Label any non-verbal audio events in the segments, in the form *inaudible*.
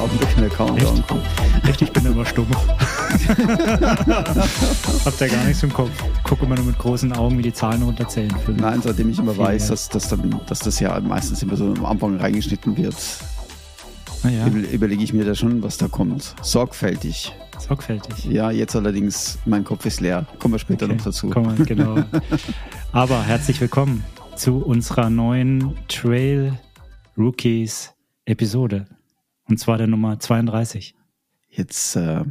Augenblick der Kamera ankommen. Echt, ich bin immer stumm. *laughs* Hab da gar nichts im Kopf. Gucke immer nur mit großen Augen, wie die Zahlen runterzählen. Nein, seitdem ich immer Viel weiß, dass, dass, dann, dass das ja meistens immer so am Anfang reingeschnitten wird, naja, über, überlege ich mir da schon, was da kommt. Sorgfältig. sorgfältig. Ja, jetzt allerdings, mein Kopf ist leer. Kommen wir später Okay, noch dazu. Kommen genau. *laughs* Aber herzlich willkommen zu unserer neuen Trail Rookies Episode. Und zwar der Nummer 32. Jetzt, äh,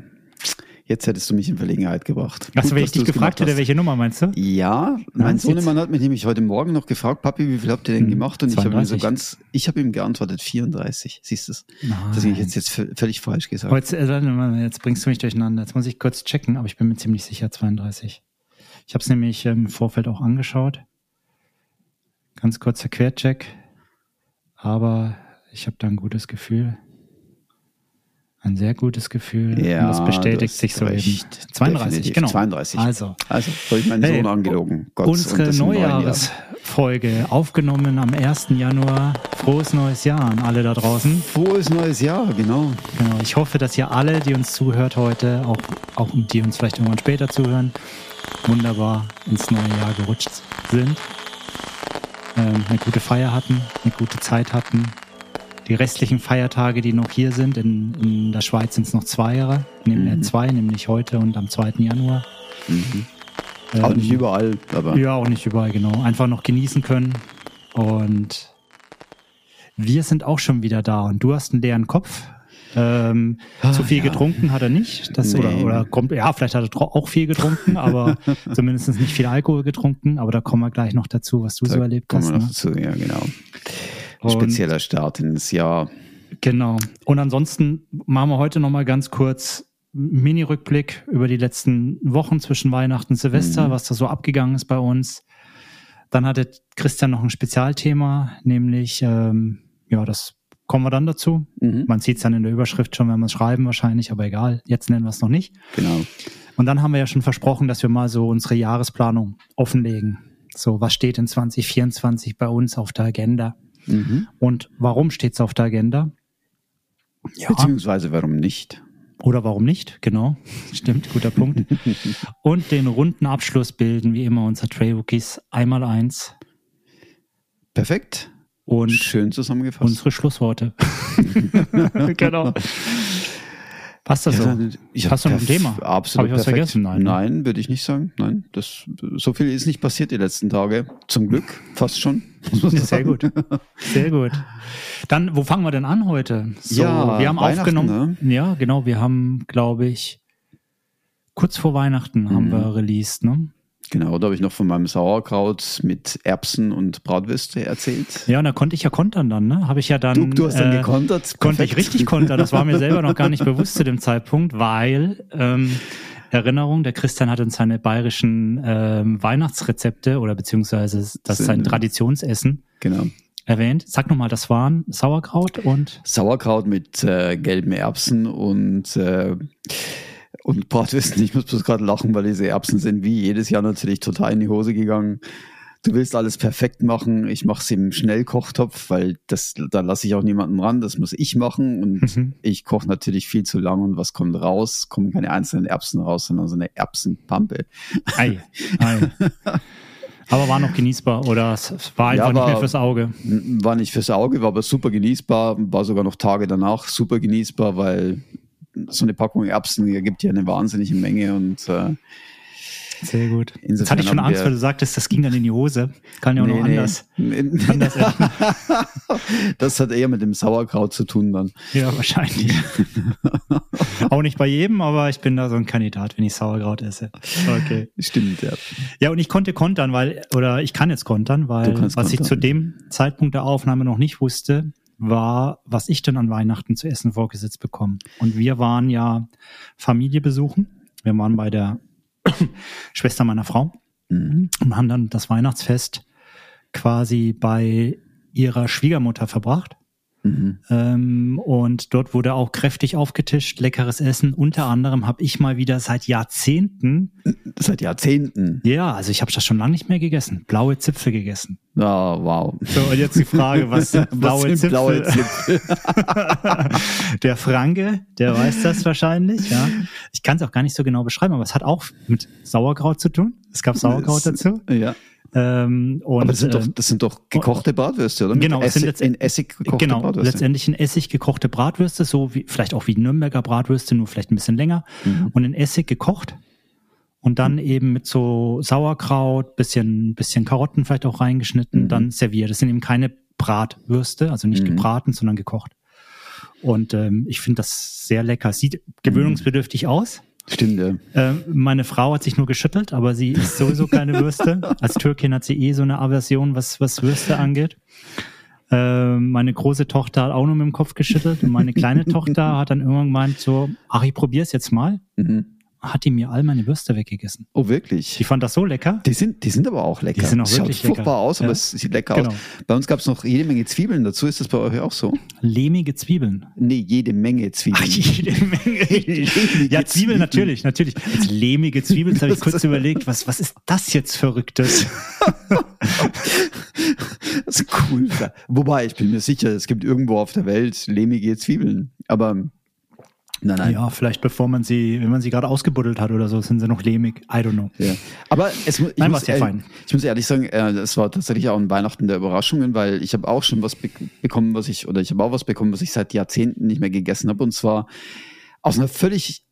jetzt hättest du mich in Verlegenheit gebracht. Achso, wenn ich dich gefragt hätte, welche Nummer meinst du? Ja, mein Sohnemann hat mich nämlich heute Morgen noch gefragt, Papi, wie viel habt ihr denn Hm, gemacht? Und ich habe ihm so 32. ganz, ich habe ihm geantwortet, 34. Siehst du es? Das habe ich jetzt, jetzt völlig falsch gesagt. Jetzt, äh, jetzt bringst du mich durcheinander. Jetzt muss ich kurz checken, aber ich bin mir ziemlich sicher 32. Ich habe es nämlich im Vorfeld auch angeschaut. Ganz kurzer Quercheck. Aber ich habe da ein gutes Gefühl. Ein sehr gutes Gefühl. Ja, Und das bestätigt hast sich so recht. eben. 32, Definitiv. genau. 32. Also, Also, habe ich meinen Hey, Sohn angelogen. Gott, unsere das. Neujahresfolge aufgenommen am 1. Januar. Frohes neues Jahr an alle da draußen. Frohes neues Jahr, genau. Genau, ich hoffe, dass ihr alle, die uns zuhört heute, auch, auch die uns vielleicht irgendwann später zuhören, wunderbar ins neue Jahr gerutscht sind. Ähm, eine gute Feier hatten, eine gute Zeit hatten. Die restlichen Feiertage, die noch hier sind, in, in der Schweiz sind es noch zwei Jahre, nämlich Mhm. zwei, nämlich heute und am 2. Januar. Mhm. Ähm, Auch nicht überall, aber ja, auch nicht überall, genau. Einfach noch genießen können. Und wir sind auch schon wieder da. Und du hast einen leeren Kopf. Ähm, Ah, zu viel ja. getrunken hat er nicht. Das, Nee. oder, oder kommt, ja, vielleicht hat er auch viel getrunken, aber *laughs* zumindest nicht viel Alkohol getrunken. Aber da kommen wir gleich noch dazu, was du da so erlebt hast. Ne? dazu. Ja, genau. Und- Spezieller Start ins Jahr. Genau. Und ansonsten machen wir heute nochmal ganz kurz einen Mini-Rückblick über die letzten Wochen zwischen Weihnachten und Silvester, Mhm. was da so abgegangen ist bei uns. Dann hatte Christian noch ein Spezialthema, nämlich, ähm, ja, das kommen wir dann dazu. Mhm. Man sieht es dann in der Überschrift schon, wenn wir es schreiben wahrscheinlich, aber egal, jetzt nennen wir es noch nicht. Genau. Und dann haben wir ja schon versprochen, dass wir mal so unsere Jahresplanung offenlegen. So, was steht in 2024 bei uns auf der Agenda? Mhm. Und warum steht es auf der Agenda? Ja. Beziehungsweise warum nicht? Oder warum nicht? Genau. *laughs* Stimmt, guter Punkt. *laughs* Und den runden Abschluss bilden, wie immer, unser Trail Rookies einmal eins Perfekt. und Schön zusammengefasst. unsere Schlussworte. *laughs* genau. Passt das so? dann- ich Hast du noch ein Thema? Absolut Hab ich was perfekt. vergessen? Nein, ne? Nein, würde ich nicht sagen. Nein, das, so viel ist nicht passiert die letzten Tage. Zum Glück, fast schon. *laughs* Ja, sehr gut. Sehr gut. Dann, wo fangen wir denn an heute? So, Ja, wir haben aufgenommen. Ja, genau. Wir haben, glaube ich, kurz vor Weihnachten haben Mhm. wir released, ne? Genau, da habe ich noch von meinem Sauerkraut mit Erbsen und Bratwürste erzählt. Ja, und da konnte ich ja kontern dann, ne? Habe ich ja dann. Du, du hast dann äh, gekontert. Konnte ich Perfekt. richtig kontern. Das war mir selber noch gar nicht bewusst zu dem Zeitpunkt, weil ähm, Erinnerung, der Christian hat uns seine bayerischen ähm, Weihnachtsrezepte oder beziehungsweise das ist sein Traditionsessen Genau. erwähnt. Sag nochmal, das waren Sauerkraut und Sauerkraut mit äh, gelben Erbsen und, äh, und Bratwürsten. Ich muss bloß gerade lachen, weil diese Erbsen sind wie jedes Jahr natürlich total in die Hose gegangen. Du willst alles perfekt machen. Ich mache es im Schnellkochtopf, weil das, da lasse ich auch niemanden ran. Das muss ich machen. Und Mhm. ich koche natürlich viel zu lang. Und was kommt raus? Kommen keine einzelnen Erbsen raus, sondern so eine Erbsenpampe. Ei. Ei. Aber war noch genießbar oder es war einfach Ja, nicht war- mehr fürs Auge. War nicht fürs Auge, war aber super genießbar. War sogar noch Tage danach super genießbar, weil so eine Packung Erbsen ergibt ja eine wahnsinnige Menge und äh, Sehr gut. Jetzt Insofern hatte ich schon Angst, weil du sagtest, das ging dann in die Hose. Kann ja auch noch anders. Nee. Anders *laughs* das hat eher mit dem Sauerkraut zu tun dann. Ja, wahrscheinlich. *laughs* auch nicht bei jedem, aber ich bin da so ein Kandidat, wenn ich Sauerkraut esse. Okay. Stimmt, ja. Ja, und ich konnte kontern, weil, oder ich kann jetzt kontern, weil was ich kontern. zu dem Zeitpunkt der Aufnahme noch nicht wusste, war, was ich denn an Weihnachten zu essen vorgesetzt bekomme. Und wir waren ja Familie besuchen. Wir waren bei der *coughs* Schwester meiner Frau Mhm. und haben dann das Weihnachtsfest quasi bei ihrer Schwiegermutter verbracht. Mhm. Ähm, und dort wurde auch kräftig aufgetischt, leckeres Essen. Unter anderem habe ich mal wieder seit Jahrzehnten. Seit Jahrzehnten? Ja, also ich habe das schon lange nicht mehr gegessen. Blaue Zipfel gegessen. Oh, wow. So, und jetzt die Frage, was sind *laughs* blaue was sind Zipfel? Blaue Zipfel? *laughs* der Franke, der weiß das wahrscheinlich, ja. Ich kann es auch gar nicht so genau beschreiben, aber es hat auch mit Sauerkraut zu tun. Es gab Sauerkraut dazu. Ja. Ähm, und, Aber das sind, doch, äh, das sind doch gekochte Bratwürste, oder? Genau, es sind in Essig gekochte genau, Bratwürste. letztendlich in Essig gekochte Bratwürste, so wie vielleicht auch wie Nürnberger Bratwürste, nur vielleicht ein bisschen länger. Mhm. Und in Essig gekocht. Und dann mhm. eben mit so Sauerkraut, bisschen, bisschen Karotten vielleicht auch reingeschnitten, mhm. dann serviert. Das sind eben keine Bratwürste, also nicht mhm. gebraten, sondern gekocht. Und ähm, ich finde das sehr lecker. Sieht gewöhnungsbedürftig aus. Stimmt, ja. Äh, meine Frau hat sich nur geschüttelt, aber sie ist sowieso keine Würste. *laughs* Als Türkin hat sie eh so eine Aversion, was, was Würste angeht. Äh, meine große Tochter hat auch nur mit dem Kopf geschüttelt und meine kleine Tochter hat dann irgendwann gemeint so, ach, ich probier's jetzt mal. Mhm hat die mir all meine Würste weggegessen. Oh, wirklich? Die fand das so lecker. Die sind, die sind aber auch lecker. Die sind auch wirklich Schaut furchtbar aus, aber ja. es sieht lecker genau. aus. Bei uns gab es noch jede Menge Zwiebeln dazu. Ist das bei euch auch so? Lehmige Zwiebeln? Nee, jede Menge Zwiebeln. Ach, jede Menge. *laughs* ja, Zwiebeln natürlich, natürlich. Jetzt lehmige Zwiebeln, da habe ich kurz überlegt, was, was ist das jetzt Verrücktes? *laughs* das ist cool. Wobei, ich bin mir sicher, es gibt irgendwo auf der Welt lehmige Zwiebeln. Aber Nein, nein. Ja, vielleicht bevor man sie, wenn man sie gerade ausgebuddelt hat oder so, sind sie noch lehmig. I don't know. Ja. Aber es, ich, nein, muss, ja fein. ich muss ehrlich sagen, äh, es war tatsächlich auch ein Weihnachten der Überraschungen, weil ich habe auch schon was be bekommen, was ich, oder ich habe auch was bekommen, was ich seit Jahrzehnten nicht mehr gegessen habe. Und zwar aus einer völlig,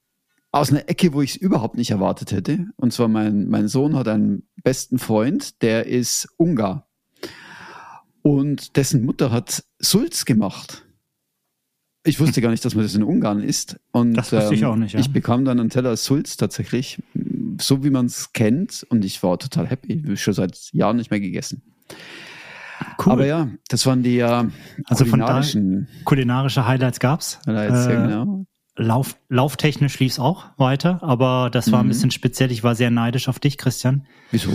aus einer Ecke, wo ich es überhaupt nicht erwartet hätte. Und zwar mein, mein Sohn hat einen besten Freund, der ist Ungar. Und dessen Mutter hat Sulz gemacht. Ich wusste gar nicht, dass man das in Ungarn isst. Und, das wusste ähm, ich auch nicht. Ja. Ich bekam dann einen Teller Sulz tatsächlich, so wie man es kennt. Und ich war total happy. Ich schon seit Jahren nicht mehr gegessen. Cool. Aber ja, das waren die ja äh, also kulinarischen. Von kulinarische Highlights gab's. Highlights, äh, ja, genau. Lauf, lauftechnisch lief's auch weiter, aber das war mhm. ein bisschen speziell. Ich war sehr neidisch auf dich, Christian. Wieso?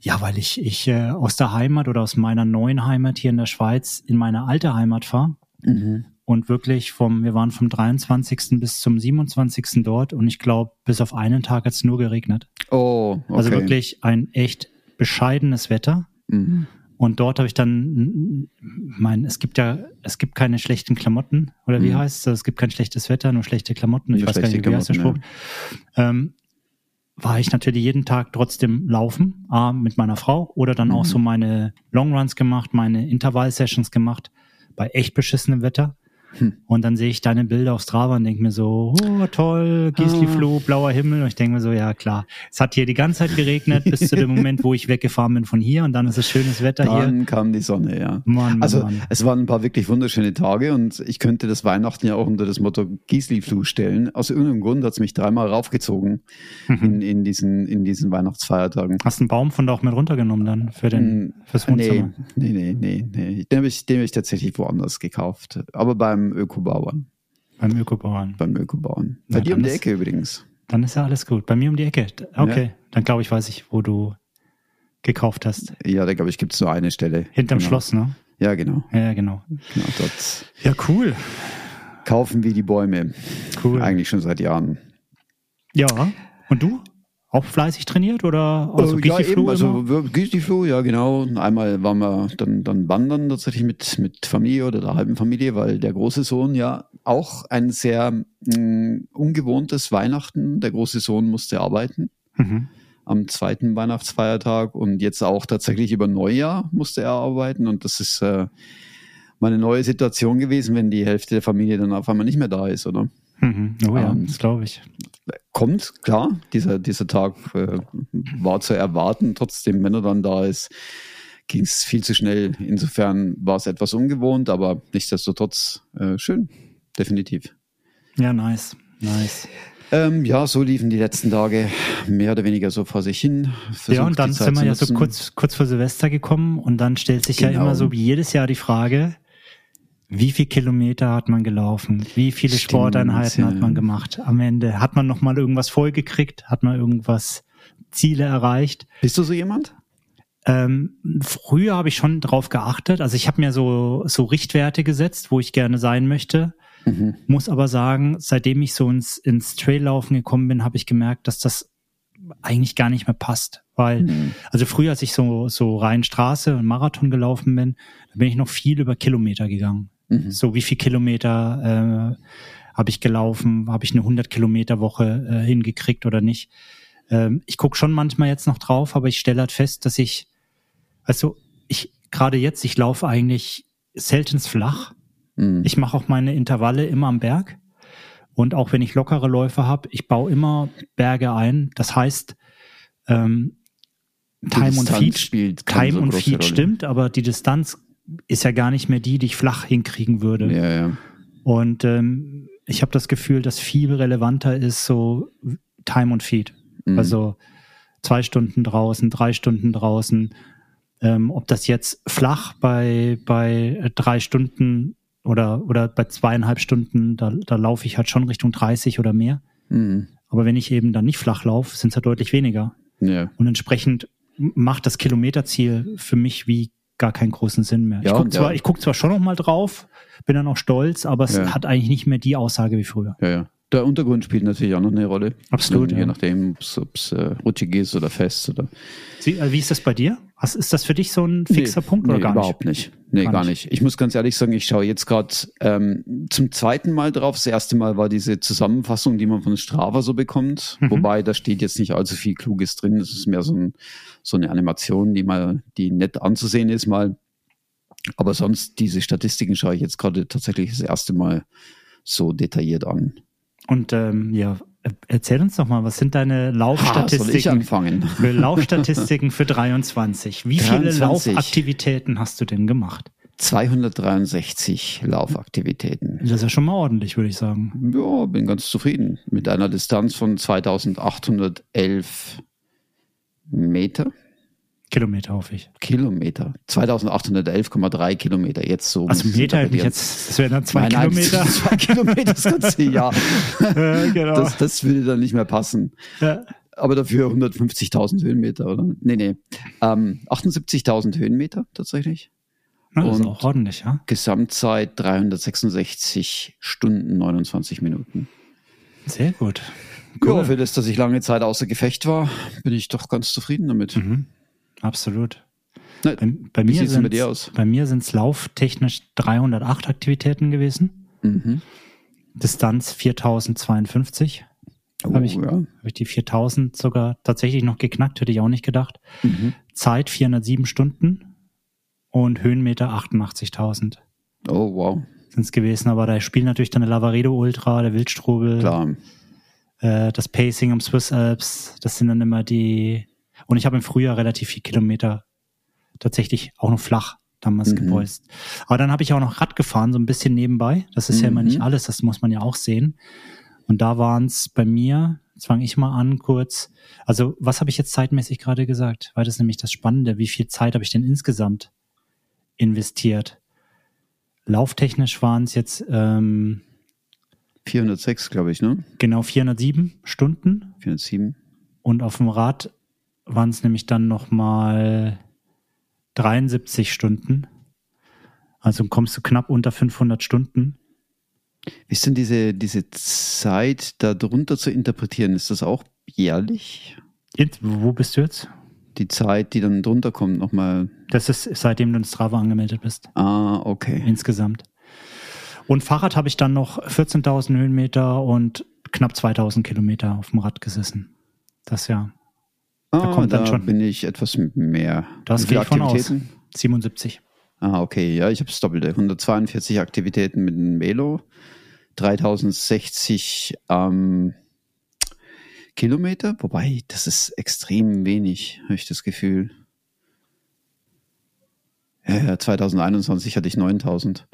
Ja, weil ich, ich äh, aus der Heimat oder aus meiner neuen Heimat hier in der Schweiz in meine alte Heimat fahre. Mhm und wirklich vom, wir waren vom 23. bis zum 27. dort und ich glaube, bis auf einen Tag hat es nur geregnet. Oh, okay. Also wirklich ein echt bescheidenes Wetter. Mhm. Und dort habe ich dann, mein, es gibt ja, es gibt keine schlechten Klamotten, oder wie mhm. heißt es? Es gibt kein schlechtes Wetter, nur schlechte Klamotten. Ich nur weiß gar nicht, wie heißt der Spruch. Ja. Ähm, war ich natürlich jeden Tag trotzdem laufen, A, mit meiner Frau oder dann mhm. auch so meine Longruns gemacht, meine Intervall-Sessions gemacht bei echt beschissenem Wetter. Hm. Und dann sehe ich deine Bilder auf Strava und denke mir so, oh toll, Gisli ah. blauer Himmel. Und ich denke mir so, ja klar, es hat hier die ganze Zeit geregnet, bis zu dem Moment, wo ich weggefahren bin von hier und dann ist es schönes Wetter dann hier. Dann kam die Sonne, ja. Mann, Mann, also Mann. es waren ein paar wirklich wunderschöne Tage und ich könnte das Weihnachten ja auch unter das Motto gisli stellen. Aus irgendeinem Grund hat es mich dreimal raufgezogen mhm. in, in, diesen, in diesen Weihnachtsfeiertagen. Hast du einen Baum von da auch mit runtergenommen dann für den, hm, fürs Wohnzimmer? Nee, nee, nee, nee. nee. Den habe ich, den hab ich tatsächlich woanders gekauft. Aber beim beim Ökobauern. Beim Ökobauern. Beim Ökobauern. Bei ja, dir um die Ecke übrigens. Dann ist ja alles gut. Bei mir um die Ecke. Okay, ja. dann glaube ich, weiß ich, wo du gekauft hast. Ja, da glaube ich, gibt es nur eine Stelle. Hinterm genau. Schloss, ne? Ja, genau. Ja, genau. genau dort ja, cool. Kaufen wie die Bäume. Cool. Eigentlich schon seit Jahren. Ja. Und du? Auch fleißig trainiert oder also äh, ja, eben, also Gistiflu, ja genau. Einmal waren wir dann, dann wandern tatsächlich mit, mit Familie oder der halben Familie, weil der große Sohn ja auch ein sehr mh, mm, ungewohntes Weihnachten, der große Sohn musste arbeiten. Mhm. Am zweiten Weihnachtsfeiertag und jetzt auch tatsächlich über Neujahr musste er arbeiten und das ist äh, mal eine neue Situation gewesen, wenn die Hälfte der Familie dann auf einmal nicht mehr da ist, oder? Mhm. Oh ja, ähm, das glaube ich. Kommt, klar, dieser, dieser Tag äh, war zu erwarten. Trotzdem, wenn er dann da ist, ging es viel zu schnell. Insofern war es etwas ungewohnt, aber nichtsdestotrotz äh, schön, definitiv. Ja, nice, nice. Ähm, ja, so liefen die letzten Tage mehr oder weniger so vor sich hin. ja, und dann sind wir ja so kurz, kurz vor Silvester gekommen und dann stellt sich genau. ja immer so wie jedes Jahr die Frage, wie viel Kilometer hat man gelaufen? Wie viele Stimmt, Sporteinheiten ja. hat man gemacht? Am Ende hat man noch mal irgendwas vollgekriegt? Hat man irgendwas Ziele erreicht? Bist du so jemand? Ähm, früher habe ich schon drauf geachtet. Also ich habe mir so, so Richtwerte gesetzt, wo ich gerne sein möchte. Mhm. Muss aber sagen, seitdem ich so ins, ins Traillaufen gekommen bin, habe ich gemerkt, dass das eigentlich gar nicht mehr passt. Weil, mhm. also früher, als ich so, so rein Straße und Marathon gelaufen bin, da bin ich noch viel über Kilometer gegangen. Mhm. So wie viel Kilometer äh, habe ich gelaufen, habe ich eine 100 Kilometer Woche äh, hingekriegt oder nicht. Ähm, ich gucke schon manchmal jetzt noch drauf, aber ich stelle halt fest, dass ich, also ich gerade jetzt, ich laufe eigentlich selten flach. Mhm. Ich mache auch meine Intervalle immer am Berg. Und auch wenn ich lockere Läufe habe, ich baue immer Berge ein. Das heißt, ähm, Time und Feed spielt Time so und Feed stimmt, aber die Distanz ist ja gar nicht mehr die, die ich flach hinkriegen würde. Ja, ja. Und ähm, ich habe das Gefühl, dass viel relevanter ist so Time und Feed. Mhm. Also zwei Stunden draußen, drei Stunden draußen. Ähm, ob das jetzt flach bei, bei drei Stunden oder, oder bei zweieinhalb Stunden, da, da laufe ich halt schon Richtung 30 oder mehr. Mhm. Aber wenn ich eben dann nicht flach laufe, sind es halt deutlich weniger. Ja. Und entsprechend macht das Kilometerziel für mich wie gar keinen großen Sinn mehr. Ja, ich gucke zwar, ja. guck zwar schon noch mal drauf, bin dann auch stolz, aber es ja. hat eigentlich nicht mehr die Aussage wie früher. Ja, ja. Der Untergrund spielt natürlich auch noch eine Rolle. Absolut. Je ja. nachdem, ob es äh, rutschig ist oder fest. Oder. Sie, äh, wie ist das bei dir? Was, ist das für dich so ein fixer nee, Punkt oder nee, gar überhaupt nicht? Überhaupt nicht. Nee, gar, gar nicht. nicht. Ich muss ganz ehrlich sagen, ich schaue jetzt gerade ähm, zum zweiten Mal drauf. Das erste Mal war diese Zusammenfassung, die man von Strava so bekommt. Mhm. Wobei da steht jetzt nicht allzu viel Kluges drin. Das ist mehr so, ein, so eine Animation, die mal, die nett anzusehen ist mal. Aber sonst, diese Statistiken schaue ich jetzt gerade tatsächlich das erste Mal so detailliert an. Und ähm, ja, erzähl uns doch mal, was sind deine Laufstatistiken? Ha, für Laufstatistiken für 23. Wie 23. viele Laufaktivitäten hast du denn gemacht? 263 Laufaktivitäten. Das ist ja schon mal ordentlich, würde ich sagen. Ja, bin ganz zufrieden. Mit einer Distanz von 2811 Meter. Kilometer, hoffe ich. Kilometer. 2811,3 Kilometer. Jetzt so. Also Meter hätte ich jetzt, das wären dann zwei nein, Kilometer. Nein, zwei *laughs* Kilometer das ganze Jahr. ja, genau. das, das würde dann nicht mehr passen. Ja. Aber dafür 150.000 Höhenmeter, oder? Nee, nee. Ähm, 78.000 Höhenmeter tatsächlich. Ja, das Und ist auch ordentlich, ja. Gesamtzeit 366 Stunden, 29 Minuten. Sehr gut. Cool. Ja, für das, dass ich lange Zeit außer Gefecht war, bin ich doch ganz zufrieden damit. Mhm. Absolut. Na, bei, bei, mir sind bei mir sind es lauftechnisch 308 Aktivitäten gewesen. Mhm. Distanz 4052. Oh, habe ich, ja. hab ich die 4000 sogar tatsächlich noch geknackt, hätte ich auch nicht gedacht. Mhm. Zeit 407 Stunden und Höhenmeter 88.000. Oh, wow. Sind es gewesen, aber da spielt natürlich dann der Lavaredo Ultra, der Wildstrubel. Klar. Äh, das Pacing am Swiss Alps, das sind dann immer die, und ich habe im Frühjahr relativ viel Kilometer tatsächlich auch noch flach damals mhm. gebolzt. Aber dann habe ich auch noch Rad gefahren, so ein bisschen nebenbei. Das ist mhm. ja immer nicht mhm. alles, das muss man ja auch sehen. Und da waren es bei mir, jetzt fange ich mal an kurz. Also was habe ich jetzt zeitmäßig gerade gesagt? Weil das ist nämlich das Spannende. Wie viel Zeit habe ich denn insgesamt investiert? Lauftechnisch waren es jetzt ähm, 406, glaube ich, ne? Genau, 407 Stunden. 407. Und auf dem Rad waren es nämlich dann nochmal 73 Stunden. Also kommst du knapp unter 500 Stunden. Wie ist denn diese, diese Zeit da drunter zu interpretieren? Ist das auch jährlich? Jetzt, wo bist du jetzt? Die Zeit, die dann drunter kommt, nochmal. Das ist seitdem du in Strava angemeldet bist. Ah, okay. Insgesamt. Und Fahrrad habe ich dann noch 14.000 Höhenmeter und knapp 2.000 Kilometer auf dem Rad gesessen. Das ja. Da ah, kommt dann da schon. bin ich etwas mehr. Das geht von aus. 77. Ah, okay. Ja, ich habe das Doppelte. 142 Aktivitäten mit dem Velo, 3060 ähm, Kilometer, wobei das ist extrem wenig, habe ich das Gefühl. Ja, 2021 hatte ich 9000.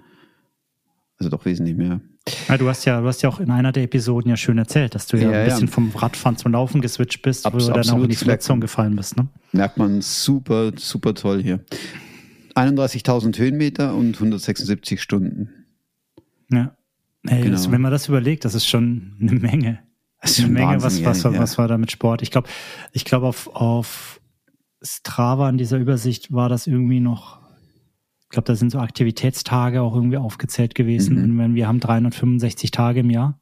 Also doch wesentlich mehr. Ja, du hast ja, du hast ja auch in einer der Episoden ja schön erzählt, dass du ja, ja ein bisschen ja. vom Radfahren zum Laufen geswitcht bist, Abs wo du dann auch in die Verletzung gefallen bist, ne? Merkt man super, super toll hier. 31.000 Höhenmeter und 176 Stunden. Ja. Hey, genau. das, wenn man das überlegt, das ist schon eine Menge. Das ist eine Menge, was, was, was, was war da mit Sport? Ich glaube, ich glaube auf, auf Strava in dieser Übersicht war das irgendwie noch, ich glaube, da sind so Aktivitätstage auch irgendwie aufgezählt gewesen. Mhm. Und wir haben 365 Tage im Jahr.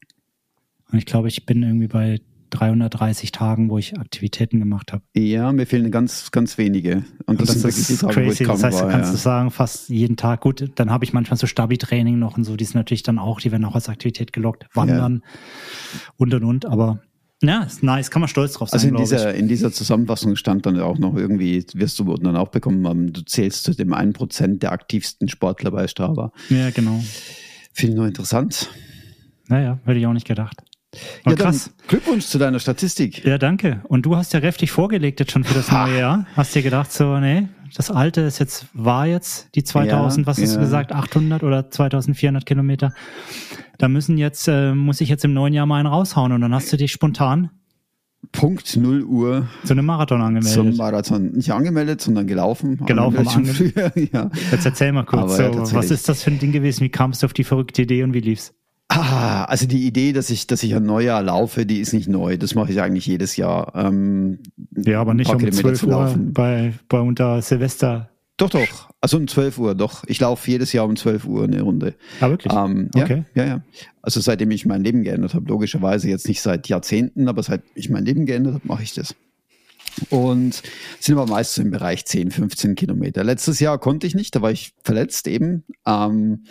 Und ich glaube, ich bin irgendwie bei 330 Tagen, wo ich Aktivitäten gemacht habe. Ja, mir fehlen ganz, ganz wenige. Und das, das ist ich crazy. Das heißt, du war. kannst Ja. sagen, fast jeden Tag. Gut, dann habe ich manchmal so Stabi-Training noch und so, die sind natürlich dann auch, die werden auch als Aktivität gelockt. Wandern und und und. Aber ja, ist nice, kann man stolz drauf sein, Also in dieser, in dieser Zusammenfassung stand dann auch noch irgendwie, wirst du dann auch bekommen haben, du zählst zu dem 1% der aktivsten Sportler bei Strava. Ja, genau. Finde ich nur interessant. Naja, hätte ich auch nicht gedacht. Aber ja, krass. Glückwunsch zu deiner Statistik. Ja, danke. Und du hast ja kräftig vorgelegt jetzt schon für das neue Jahr. Hast dir gedacht, so, nee, das alte ist jetzt, war jetzt die 2000, Ja, was hast ja. du gesagt, 800 oder 2400 Kilometer. Da müssen jetzt, äh, muss ich jetzt im neuen Jahr mal einen raushauen und dann hast du dich spontan Punkt 0 Uhr zu einem Marathon zum angemeldet. Marathon. Nicht angemeldet, sondern gelaufen. Gelaufen, Angemeldet früher, *laughs* ja. Jetzt erzähl mal kurz, ja, so, tatsächlich. was ist das für ein Ding gewesen? Wie kamst du auf die verrückte Idee und wie lief's? Ah, also die Idee, dass ich, dass ich ein Neujahr laufe, die ist nicht neu. Das mache ich eigentlich jedes Jahr. Ähm, Ja, aber nicht um Kilometer 12 zu Uhr laufen. bei, bei unter Silvester. Doch, doch. Also um 12 Uhr, doch. Ich laufe jedes Jahr um 12 Uhr eine Runde. Ah, wirklich? Ähm, ja, Okay. ja, ja. Also seitdem ich mein Leben geändert habe, logischerweise jetzt nicht seit Jahrzehnten, aber seit ich mein Leben geändert habe, mache ich das. Und sind aber meist so im Bereich 10, 15 Kilometer. Letztes Jahr konnte ich nicht, da war ich verletzt eben. Ähm,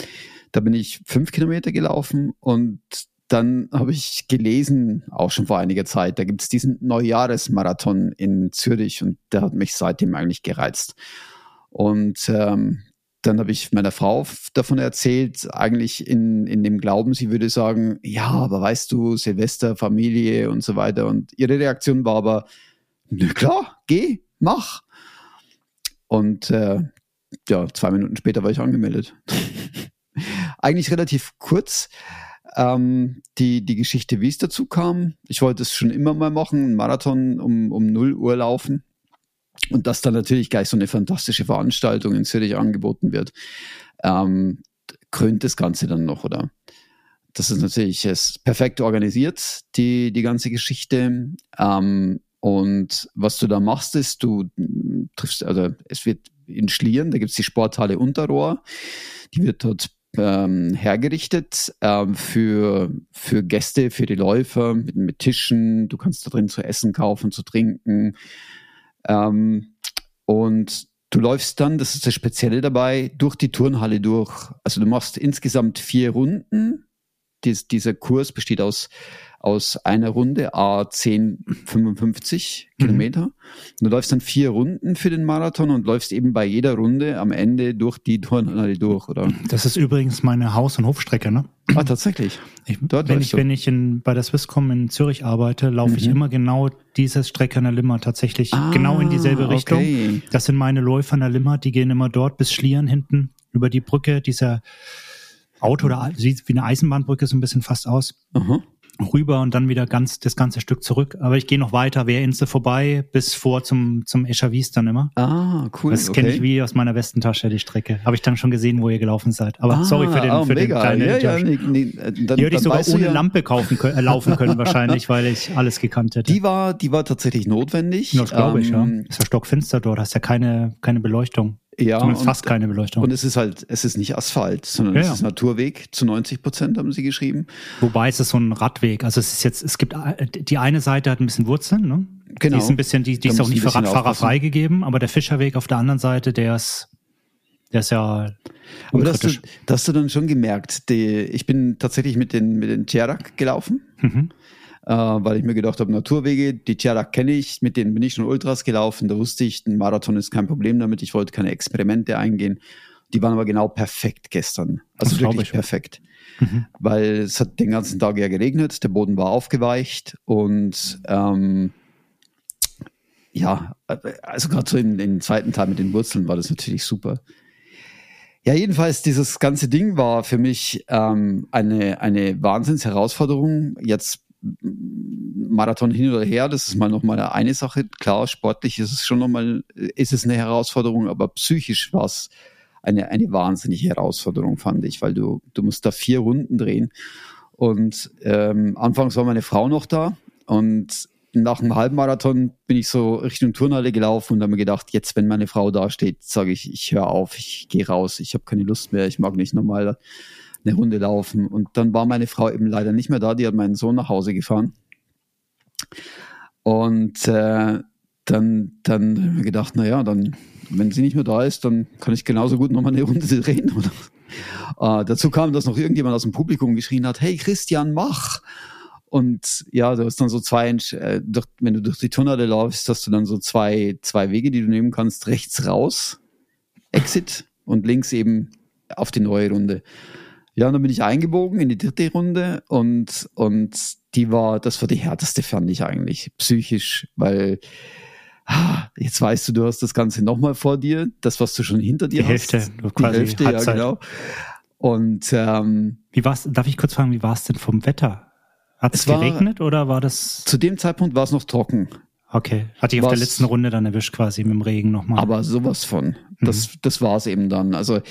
da bin ich fünf Kilometer gelaufen und dann habe ich gelesen, auch schon vor einiger Zeit, da gibt es diesen Neujahresmarathon in Zürich und der hat mich seitdem eigentlich gereizt. Und ähm, dann habe ich meiner Frau davon erzählt, eigentlich in, in dem Glauben, sie würde sagen, ja, aber weißt du, Silvester, Familie und so weiter. Und ihre Reaktion war aber, na klar, geh, mach. Und äh, ja, zwei Minuten später war ich angemeldet. *laughs* eigentlich relativ kurz. Ähm, die, die Geschichte, wie es dazu kam. Ich wollte es schon immer mal machen, einen Marathon um, um 0 Uhr laufen. Und dass dann natürlich gleich so eine fantastische Veranstaltung in Zürich angeboten wird, ähm, krönt das Ganze dann noch, oder? Das ist natürlich ist perfekt organisiert, die, die ganze Geschichte. Ähm, und was du da machst, ist, du mm, triffst, also es wird in Schlieren, da gibt's die Sporthalle Unterrohr, die wird dort ähm, hergerichtet ähm, für, für Gäste, für die Läufer mit, mit Tischen. Du kannst da drin zu essen kaufen, zu trinken. Ähm, und du läufst dann, das ist das Spezielle dabei, durch die Turnhalle durch. Also du machst insgesamt vier Runden. Dies, dieser Kurs besteht aus, aus einer Runde, A 10, 55 Mhm. Kilometer. Du läufst dann vier Runden für den Marathon und läufst eben bei jeder Runde am Ende durch die Turnhalle durch, oder? Das ist übrigens meine Haus- und Hofstrecke, ne? Ah, tatsächlich. Ich, Dort wenn ich, du. wenn ich in, bei der Swisscom in Zürich arbeite, laufe ich Mhm. immer genau diese Strecke an der Limmer tatsächlich genau in dieselbe Ah, Richtung. okay. Das sind meine Läufer an der Limmer, die gehen immer dort bis Schlieren hinten über die Brücke, dieser Auto oder sieht wie eine Eisenbahnbrücke so ein bisschen fast aus, Aha. Rüber und dann wieder ganz das ganze Stück zurück. Aber ich gehe noch weiter, Wehrinsel vorbei bis vor zum zum Eschawies dann immer. Ah, cool. Das kenne okay. ich wie aus meiner Westentasche, die Strecke. Habe ich dann schon gesehen, wo ihr gelaufen seid. Aber Ah, sorry für den, oh, für den kleinen ja, ja, nee, nee, äh, dann, Die hätte ich sogar ohne ja, Lampe kaufen können, äh, laufen können *laughs* wahrscheinlich, weil ich alles gekannt hätte. Die war, die war tatsächlich notwendig. das glaube ich, ja. Ähm, Ist ja stockfinster dort, hast ja keine, keine Beleuchtung. Ja, Zumindest und, fast keine Beleuchtung. und es ist halt, es ist nicht Asphalt, sondern Ja, es ja. ist Naturweg zu 90 Prozent, haben sie geschrieben. Wobei es ist so ein Radweg. Also es ist jetzt, es gibt die eine Seite hat ein bisschen Wurzeln, ne? Genau. Die ist ein bisschen, die, die Da ist auch nicht für Radfahrer aufpassen. freigegeben, aber der Fischerweg auf der anderen Seite, der ist, der ist ja Aber das hast, du, das hast du dann schon gemerkt. Die, ich bin tatsächlich mit den, mit den Tjerak gelaufen, Mhm. Äh, weil ich mir gedacht habe, Naturwege, die Tjerak kenne ich, mit denen bin ich schon Ultras gelaufen. Da wusste ich, ein Marathon ist kein Problem damit. Ich wollte keine Experimente eingehen. Die waren aber genau perfekt gestern. Also wirklich ich. perfekt. Mhm. weil es hat den ganzen Tag ja geregnet, der Boden war aufgeweicht und ähm, ja, also gerade so in, in den zweiten Teil mit den Wurzeln war das natürlich super. Ja, jedenfalls dieses ganze Ding war für mich ähm, eine, eine Wahnsinnsherausforderung. Jetzt Marathon hin oder her, das ist mal nochmal eine Sache. Klar, sportlich ist es schon nochmal, ist es eine Herausforderung, aber psychisch war es eine, eine wahnsinnige Herausforderung, fand ich, weil du, du musst da vier Runden drehen. Und ähm, anfangs war meine Frau noch da und nach dem Halbmarathon bin ich so Richtung Turnhalle gelaufen und habe mir gedacht, jetzt, wenn meine Frau da steht, sage ich, ich höre auf, ich gehe raus, ich habe keine Lust mehr, ich mag nicht nochmal eine Runde laufen. Und dann war meine Frau eben leider nicht mehr da, die hat meinen Sohn nach Hause gefahren. Und äh, dann, dann habe ich mir gedacht, naja, dann, wenn sie nicht mehr da ist, dann kann ich genauso gut nochmal eine Runde *laughs* drehen. Äh, dazu kam, dass noch irgendjemand aus dem Publikum geschrien hat, hey Christian, mach! Und ja, du hast dann so zwei, äh, durch, wenn du durch die Turnhalle läufst, hast du dann so zwei, zwei Wege, die du nehmen kannst. Rechts raus, Exit und links eben auf die neue Runde. Ja, und dann bin ich eingebogen in die dritte Runde und, und die war, das war die härteste, fand ich eigentlich, psychisch, weil ah, jetzt weißt du, du hast das Ganze nochmal vor dir, das, was du schon hinter dir die hast. Hälfte, die Hälfte, ja, genau. Und ähm, wie war's, darf ich kurz fragen, wie war es denn vom Wetter? Hat es geregnet oder war das? Zu dem Zeitpunkt war es noch trocken. Okay. Hatte ich auf der letzten Runde dann erwischt quasi mit dem Regen nochmal. Aber sowas von. Das, mhm. das war es eben dann. Also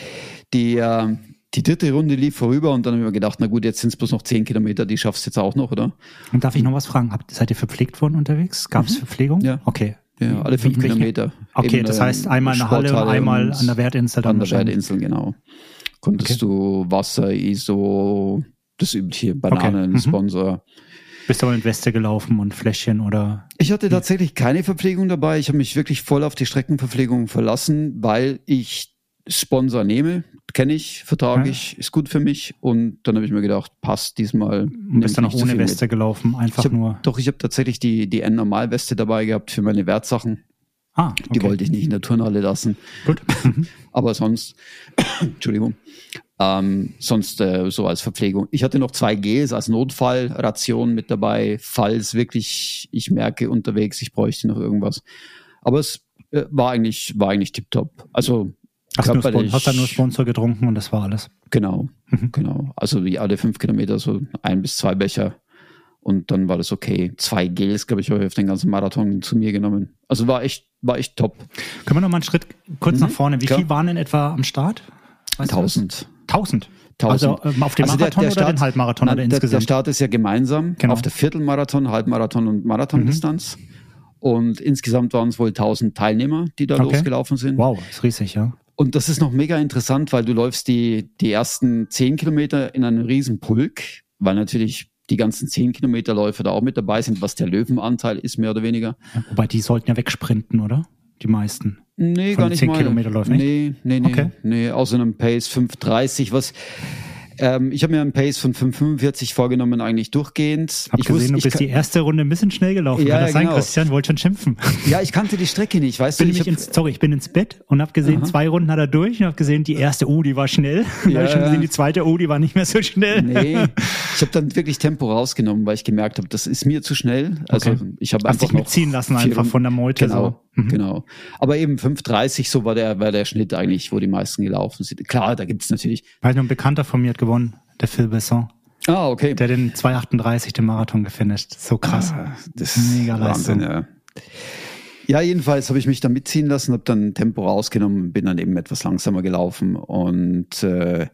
die, äh, die dritte Runde lief vorüber und dann habe ich mir gedacht, na gut, jetzt sind es bloß noch zehn Kilometer, die schaffst du jetzt auch noch, oder? Und darf ich noch was fragen? Habt, seid ihr verpflegt worden unterwegs? Gab es mhm. Verpflegung? Ja. Okay. Ja, alle fünf Welche? Kilometer. Okay, eben, das heißt einmal in der Halle und einmal an der Wertinsel. An der Wertinsel, genau. Konntest okay. du Wasser, ISO, das übliche, Bananen, okay. mhm. Sponsor. Bist du aber mit Weste gelaufen und Fläschchen oder? Ich hatte tatsächlich keine Verpflegung dabei. Ich habe mich wirklich voll auf die Streckenverpflegung verlassen, weil ich Sponsor nehme. Kenne ich, vertrage ich, ist gut für mich. Und dann habe ich mir gedacht, passt diesmal. Du bist dann auch ohne Weste mit. gelaufen, einfach hab, nur. Doch, ich habe tatsächlich die, die N-Normal-Weste dabei gehabt für meine Wertsachen. Ah, okay. Die wollte ich nicht in der Turnhalle lassen. Gut. *laughs* Aber sonst, *coughs* Entschuldigung, ähm, sonst äh, so als Verpflegung. Ich hatte noch zwei Gels als Notfallration mit dabei, falls wirklich ich merke unterwegs, ich bräuchte noch irgendwas. Aber es äh, war eigentlich, war eigentlich tipptopp. Also Hast, du hast dann nur Sponsor getrunken und das war alles. Genau, mhm. genau. Also wie alle fünf Kilometer so ein bis zwei Becher und dann war das okay. Zwei Gels, glaube ich, habe ich auf den ganzen Marathon zu mir genommen. Also war echt, war echt top. Können wir noch mal einen Schritt kurz mhm, nach vorne? Wie klar. viel waren denn etwa am Start? Weißt 1000. 1000? Also ähm, auf dem also Marathon der, der Start, oder den Halbmarathon na, oder der, insgesamt? Der Start ist ja gemeinsam genau. auf der Viertelmarathon, Halbmarathon und Marathondistanz. Mhm. Und insgesamt waren es wohl 1000 Teilnehmer, die da okay. losgelaufen sind. Wow, ist riesig, ja. Und das ist noch mega interessant, weil du läufst die, die ersten 10 Kilometer in einem riesen Pulk, weil natürlich die ganzen 10 Kilometer Läufer da auch mit dabei sind, was der Löwenanteil ist, mehr oder weniger. Ja, wobei die sollten ja wegsprinten, oder? Die meisten. Nee, Von gar nicht 10 mal. Kilometerläufen, nicht? Nee, nee, nee. Okay. Nee, außer einem Pace 5,30, was ähm, ich habe mir einen Pace von 5,45 vorgenommen, eigentlich durchgehend. Hab ich gesehen, wusste, du bist die erste Runde ein bisschen schnell gelaufen. Ja, Kann das genau. sein? Christian wollte schon schimpfen. Ja, ich kannte die Strecke nicht, weißt bin du. Ich hab, ins, sorry, ich bin ins Bett und habe gesehen, Aha. zwei Runden hat er durch und habe gesehen, die erste, oh, die war schnell. *laughs* Ja. habe ich schon gesehen, die zweite, oh, die war nicht mehr so schnell. Nee, *laughs* ich habe dann wirklich Tempo rausgenommen, weil ich gemerkt habe, das ist mir zu schnell. Also okay. ich habe einfach dich mitziehen lassen einfach von der Meute. Genau, so. Mhm. Genau. Aber eben 5,30 so war der, war der Schnitt eigentlich, wo die meisten gelaufen sind. Klar, da gibt's natürlich. Weil noch ein Bekannter von mir hat gewonnen, der Phil Besson. Ah, okay. Der den 2,38 den Marathon gefinisht. So krass. Ah, das ist mega Leistung. Wahnsinn, ja. Ja, jedenfalls habe ich mich da mitziehen lassen, habe dann Tempo rausgenommen, bin dann eben etwas langsamer gelaufen und äh,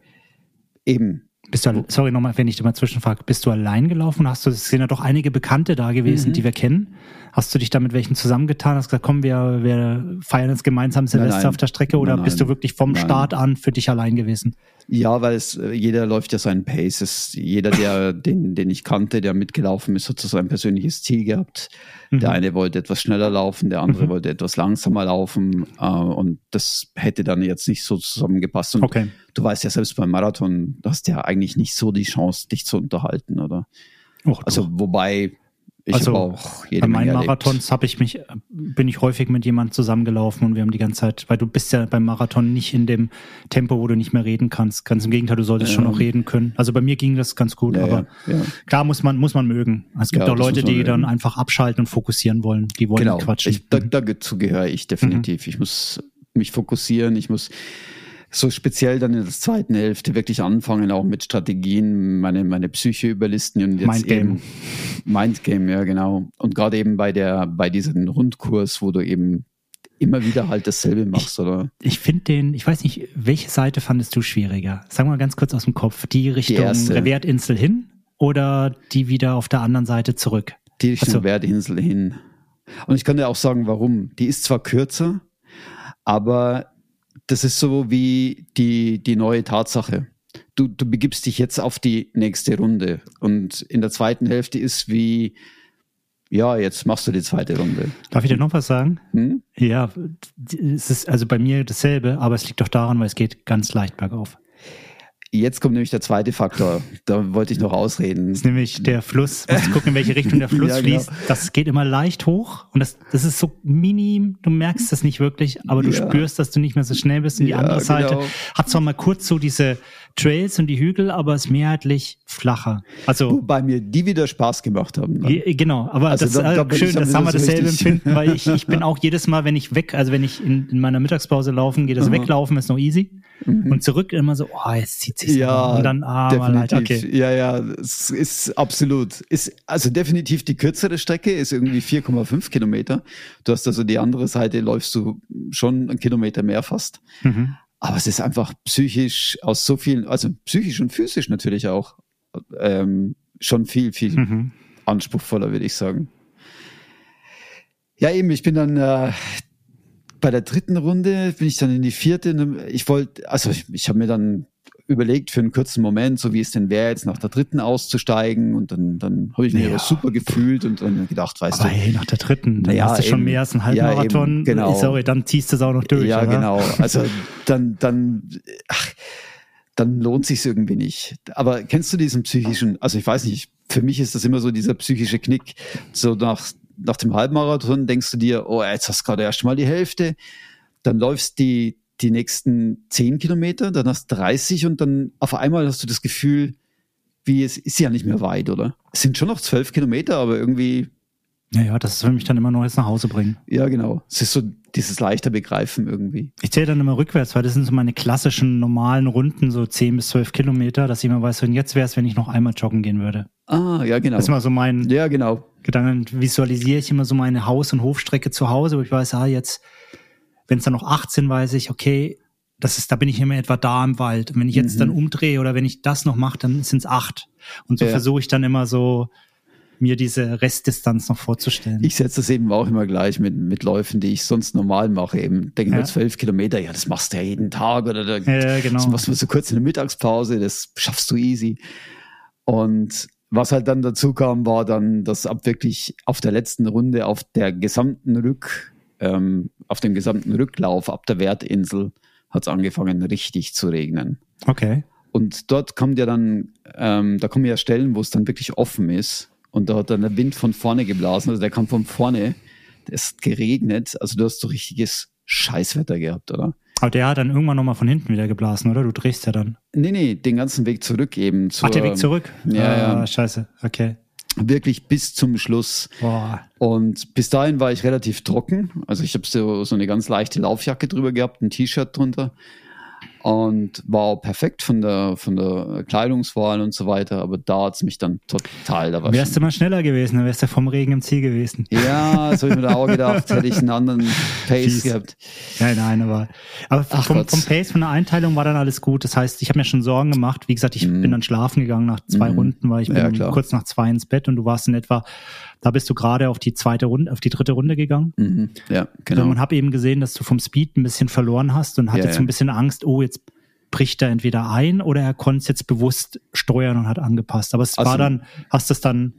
eben bist du, sorry nochmal, wenn ich dir mal zwischenfrage, bist du allein gelaufen? Hast du, es sind ja doch einige Bekannte da gewesen, mhm. die wir kennen. Hast du dich da mit welchen zusammengetan? Hast gesagt, komm, wir, wir feiern jetzt gemeinsam Silvester nein, nein. auf der Strecke oder nein, bist du wirklich vom Start an für dich allein gewesen? Ja, weil es, äh, jeder läuft ja seinen Pace. Es, jeder, der, *laughs* den, den ich kannte, der mitgelaufen ist, hat so sein persönliches Ziel gehabt. Mhm. Der eine wollte etwas schneller laufen, der andere mhm. wollte etwas langsamer laufen. Äh, und das hätte dann jetzt nicht so zusammengepasst. Und okay. du weißt ja selbst beim Marathon, du hast ja eigentlich nicht so die Chance, dich zu unterhalten, oder? Och, also, wobei, ich also, auch jede bei meinen Marathons habe ich mich, bin ich häufig mit jemandem zusammengelaufen und wir haben die ganze Zeit, weil du bist ja beim Marathon nicht in dem Tempo, wo du nicht mehr reden kannst. Ganz im Gegenteil, du solltest ja. schon noch reden können. Also bei mir ging das ganz gut, ja, aber ja, klar muss man, muss man mögen. Es gibt auch Leute, die dann einfach abschalten und fokussieren wollen. Die wollen genau. quatschen. Ich, da, dazu gehöre ich definitiv. Mhm. Ich muss mich fokussieren, ich muss so speziell dann in der zweiten Hälfte wirklich anfangen, auch mit Strategien, meine, meine Psyche überlisten und jetzt Mindgame. eben Mindgame, ja genau. Und gerade eben bei der, bei diesem Rundkurs, wo du eben immer wieder halt dasselbe machst, ich, oder? Ich finde den, ich weiß nicht, welche Seite fandest du schwieriger? Sag mal ganz kurz aus dem Kopf. Die Richtung Die Revertinsel hin oder die wieder auf der anderen Seite zurück? Die Richtung Also- Werdinsel hin. Und ich kann dir auch sagen, warum. Die ist zwar kürzer, aber das ist so wie die, die neue Tatsache. Du, du begibst dich jetzt auf die nächste Runde. Und in der zweiten Hälfte ist wie, ja, jetzt machst du die zweite Runde. Darf ich dir noch was sagen? Hm? Ja, es ist also bei mir dasselbe, aber es liegt doch daran, weil es geht ganz leicht bergauf. Jetzt kommt nämlich der zweite Faktor. Da wollte ich noch ausreden. Das ist nämlich der Fluss. Musst gucken, in welche Richtung der *laughs* Fluss Ja, genau. fließt. Das geht immer leicht hoch und das, das ist so minim. Du merkst das nicht wirklich, aber du Ja. spürst, dass du nicht mehr so schnell bist. Und die Ja, andere Seite genau. hat zwar mal kurz so diese Trails und die Hügel, aber ist mehrheitlich flacher. Also Wobei mir die wieder Spaß gemacht haben. ne? Genau, aber Also das da- da bin ich schön, dann das wieder haben wir dasselbe richtig- empfinden, weil ich, ich bin *laughs* auch jedes Mal, wenn ich weg, also wenn ich in, in meiner Mittagspause laufen gehe, das Aha. Weglaufen ist noch easy und zurück immer so, oh, jetzt zieht sich Mhm. Ja, und dann, ah, mal leid, definitiv. okay. Ja, ja, es ist absolut. Ist also definitiv die kürzere Strecke ist irgendwie 4,5 Kilometer. Du hast also die andere Seite läufst du schon einen Kilometer mehr fast. Mhm. Aber es ist einfach psychisch aus so vielen, also psychisch und physisch natürlich auch ähm, schon viel, viel Mhm. anspruchsvoller, würde ich sagen. Ja, eben, ich bin dann äh, bei der dritten Runde, bin ich dann in die vierte. Ich wollte, also ich, ich habe mir dann überlegt für einen kurzen Moment, so wie es denn wäre, jetzt nach der dritten auszusteigen. Und dann, dann habe ich mich Ja. aber super gefühlt und dann gedacht, weißt Aber du, hey, nach der dritten, dann Ja, hast du schon eben. mehr als ein Ja, Halbmarathon. eben, genau. Sorry, dann ziehst du es auch noch durch. ja, oder? genau. Also *laughs* dann, dann, ach, dann lohnt sich's irgendwie nicht. Aber kennst du diesen psychischen, also ich weiß nicht, für mich ist das immer so dieser psychische Knick. So nach, nach dem Halbmarathon denkst du dir, oh, jetzt hast du gerade erst mal die Hälfte. Dann läufst die, die nächsten zehn Kilometer, dann hast du 30 und dann auf einmal hast du das Gefühl, wie es ist ja nicht mehr weit, oder? Es sind schon noch zwölf Kilometer, aber irgendwie, Ja, ja, das will mich dann immer noch jetzt nach Hause bringen. ja genau. Es ist so dieses leichter Begreifen irgendwie. Ich zähle dann immer rückwärts, weil das sind so meine klassischen normalen Runden, so 10 bis 12 Kilometer, dass ich immer weiß, und jetzt wäre es, wenn ich noch einmal joggen gehen würde. Ah, ja, genau. Das ist immer so mein Ja, genau. Gedanken, visualisiere ich immer so meine Haus- und Hofstrecke zu Hause, wo ich weiß, ah, jetzt, wenn es dann noch 18, weiß ich, okay, das ist, da bin ich immer etwa da im Wald. Und wenn ich jetzt Mhm. dann umdrehe oder wenn ich das noch mache, dann sind es acht. Und so Ja. versuche ich dann immer so, mir diese Restdistanz noch vorzustellen. Ich setze das eben auch immer gleich mit, mit Läufen, die ich sonst normal mache. Eben denke Ja. mir zwölf Kilometer, ja, das machst du ja jeden Tag oder da, Ja, genau. das machst du so kurz in der Mittagspause, das schaffst du easy. Und was halt dann dazu kam, war dann, dass ab wirklich auf der letzten Runde, auf der gesamten Rück, ähm, auf dem gesamten Rücklauf ab der Wertinsel hat es angefangen richtig zu regnen. Okay. Und dort kommt ja dann, ähm, da kommen ja Stellen, wo es dann wirklich offen ist. Und da hat dann der Wind von vorne geblasen. Also der kam von vorne. Es hat geregnet. Also du hast so richtiges Scheißwetter gehabt, oder? Aber der hat dann irgendwann nochmal von hinten wieder geblasen, oder? Du drehst ja dann. Nee, nee, den ganzen Weg zurück eben. Zur, Ach, der Weg zurück? Ja, ah, ja. Scheiße. Okay. Wirklich bis zum Schluss. Boah. Und bis dahin war ich relativ trocken. Also ich habe so, so eine ganz leichte Laufjacke drüber gehabt, ein T-Shirt drunter. Und war perfekt von der, von der Kleidungswahl und so weiter. Aber da hat's mich dann total da Wärst du mal schneller gewesen, dann wärst du vom Regen im Ziel gewesen. Ja, so habe ich mir da auch gedacht, hätte ich einen anderen Pace Fies. gehabt. Nein, nein, aber, aber Ach vom, Gott. vom Pace, von der Einteilung war dann alles gut. Das heißt, ich habe mir schon Sorgen gemacht. Wie gesagt, ich Mhm. bin dann schlafen gegangen nach zwei Mhm. Runden, weil ich bin Ja, kurz nach zwei ins Bett und du warst in etwa, da bist du gerade auf die zweite Runde, auf die dritte Runde gegangen. Mhm. Ja, Genau. Und habe eben gesehen, dass du vom Speed ein bisschen verloren hast und hatte Ja, jetzt so ein bisschen Angst, oh, jetzt bricht er entweder ein oder er konnte es jetzt bewusst steuern und hat angepasst. Aber es Also- war dann, hast es dann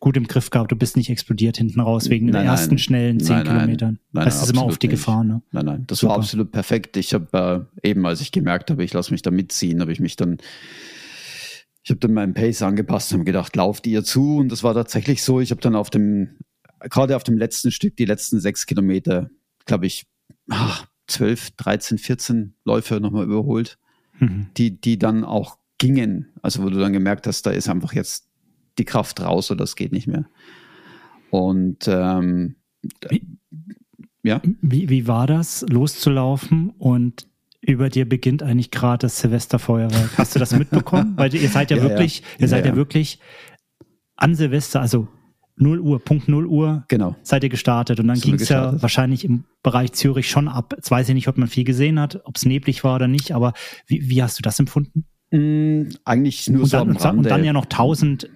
gut im Griff gehabt. Du bist nicht explodiert hinten raus wegen den Nein, ersten nein. schnellen zehn Nein. Kilometern. Nein, das ist immer auf die nicht. Gefahr, ne? Nein, nein, das Super. war absolut perfekt. Ich habe äh, eben, als ich gemerkt habe, ich lasse mich da mitziehen, habe ich mich dann, ich habe dann meinen Pace angepasst und habe gedacht, lauft ihr zu. Und das war tatsächlich so. Ich habe dann auf dem, gerade auf dem letzten Stück, die letzten sechs Kilometer, glaube ich, ach, 12, 13, 14 Läufe nochmal überholt. Mhm. die, die dann auch gingen. Also wo du dann gemerkt hast, da ist einfach jetzt die Kraft raus oder das geht nicht mehr. Und ähm, Wie- ja, Wie, wie war das, loszulaufen und über dir beginnt eigentlich gerade das Silvesterfeuerwerk? Hast du das mitbekommen? Weil ihr seid ja, Ja, ja. wirklich, ihr Ja, seid ja. ja. wirklich an Silvester, also 0 Uhr, Punkt 0 Uhr, genau. seid ihr gestartet und dann ging es ja wahrscheinlich im Bereich Zürich schon ab. Jetzt weiß ich nicht, ob man viel gesehen hat, ob es neblig war oder nicht, aber wie, wie hast du das empfunden? Mm, eigentlich nur Und so dann, am und dann- und Rande. dann ja noch 1000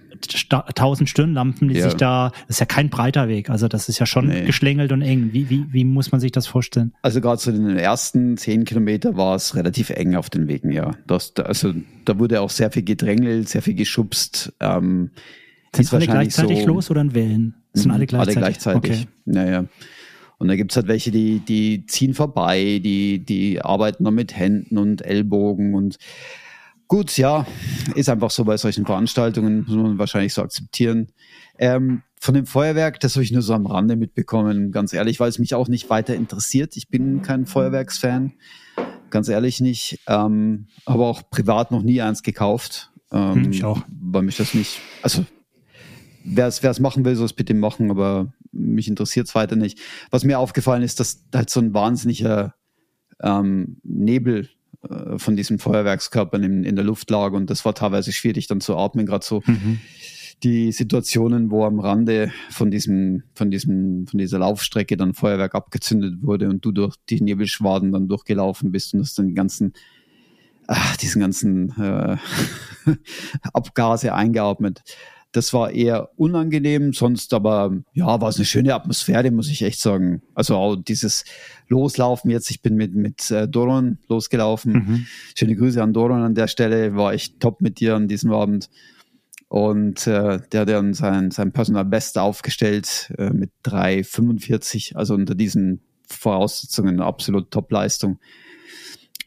tausend Stirnlampen, die Ja. sich da, das ist ja kein breiter Weg, also das ist ja schon Nee. geschlängelt und eng. Wie, wie, wie muss man sich das vorstellen? Also gerade so in den ersten zehn Kilometer war es relativ eng auf den Wegen, ja. Das, da- also da wurde auch sehr viel gedrängelt, sehr viel geschubst. Ähm, Sind ist alle gleichzeitig so- los oder in Wellen? Sind alle gleichzeitig. Alle gleichzeitig. Okay. Naja. Und da gibt's halt welche, die, die ziehen vorbei, die, die arbeiten dann mit Händen und Ellbogen und gut, ja, ist einfach so bei solchen Veranstaltungen, muss man wahrscheinlich so akzeptieren. Ähm, von dem Feuerwerk, das habe ich nur so am Rande mitbekommen, ganz ehrlich, weil es mich auch nicht weiter interessiert. Ich bin kein Feuerwerksfan, ganz ehrlich nicht. Ähm, habe auch privat noch nie eins gekauft. Ähm, Hm, ich auch. Weil mich das nicht, also wer es machen will, soll es bitte machen, aber mich interessiert es weiter nicht. Was mir aufgefallen ist, dass halt so ein wahnsinniger ähm, Nebel äh, von diesen Feuerwerkskörpern in, in der Luft lag und das war teilweise schwierig dann zu atmen, gerade so Mhm. die Situationen, wo am Rande von diesem, von diesem, von dieser Laufstrecke dann Feuerwerk abgezündet wurde und du durch die Nebelschwaden dann durchgelaufen bist und hast dann die ganzen, ach, diesen ganzen äh, *laughs* Abgase eingeatmet. Das war eher unangenehm, sonst aber, ja, war es eine schöne Atmosphäre, muss ich echt sagen. Also auch dieses Loslaufen jetzt, ich bin mit, mit äh, Doron losgelaufen. Mhm. Schöne Grüße an Doron an der Stelle, war echt top mit dir an diesem Abend. Und äh, der hat dann sein, sein Personal Best aufgestellt äh, mit 3,45, also unter diesen Voraussetzungen eine absolut Top-Leistung.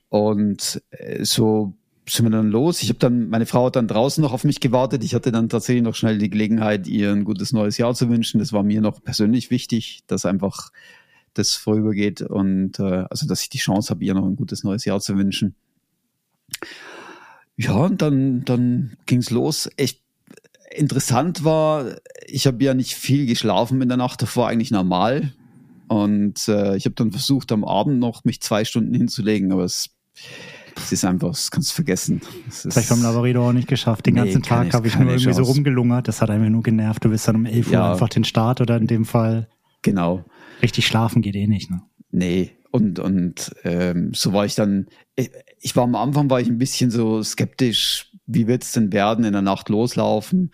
Und äh, so sind wir dann los. Ich habe dann, meine Frau hat dann draußen noch auf mich gewartet. Ich hatte dann tatsächlich noch schnell die Gelegenheit, ihr ein gutes neues Jahr zu wünschen. Das war mir noch persönlich wichtig, dass einfach das vorübergeht und äh, also dass ich die Chance habe, ihr noch ein gutes neues Jahr zu wünschen. Ja, und dann, dann ging's los. Echt interessant war, ich habe ja nicht viel geschlafen in der Nacht, davor eigentlich normal. Und äh, ich habe dann versucht, am Abend noch mich zwei Stunden hinzulegen, aber es, es ist einfach, das kannst du vergessen. Es Das habe ich beim Lavarido auch nicht geschafft. Den Nee, ganzen Tag habe ich nur irgendwie so Chance. rumgelungert. Das hat einfach nur genervt. Du bist dann um 11 Uhr Ja. einfach den Start oder in dem Fall Genau. richtig schlafen geht eh nicht. Ne? Nee, und, und ähm, so war ich dann, ich, ich war am Anfang war ich ein bisschen so skeptisch, wie wird's denn werden, in der Nacht loslaufen.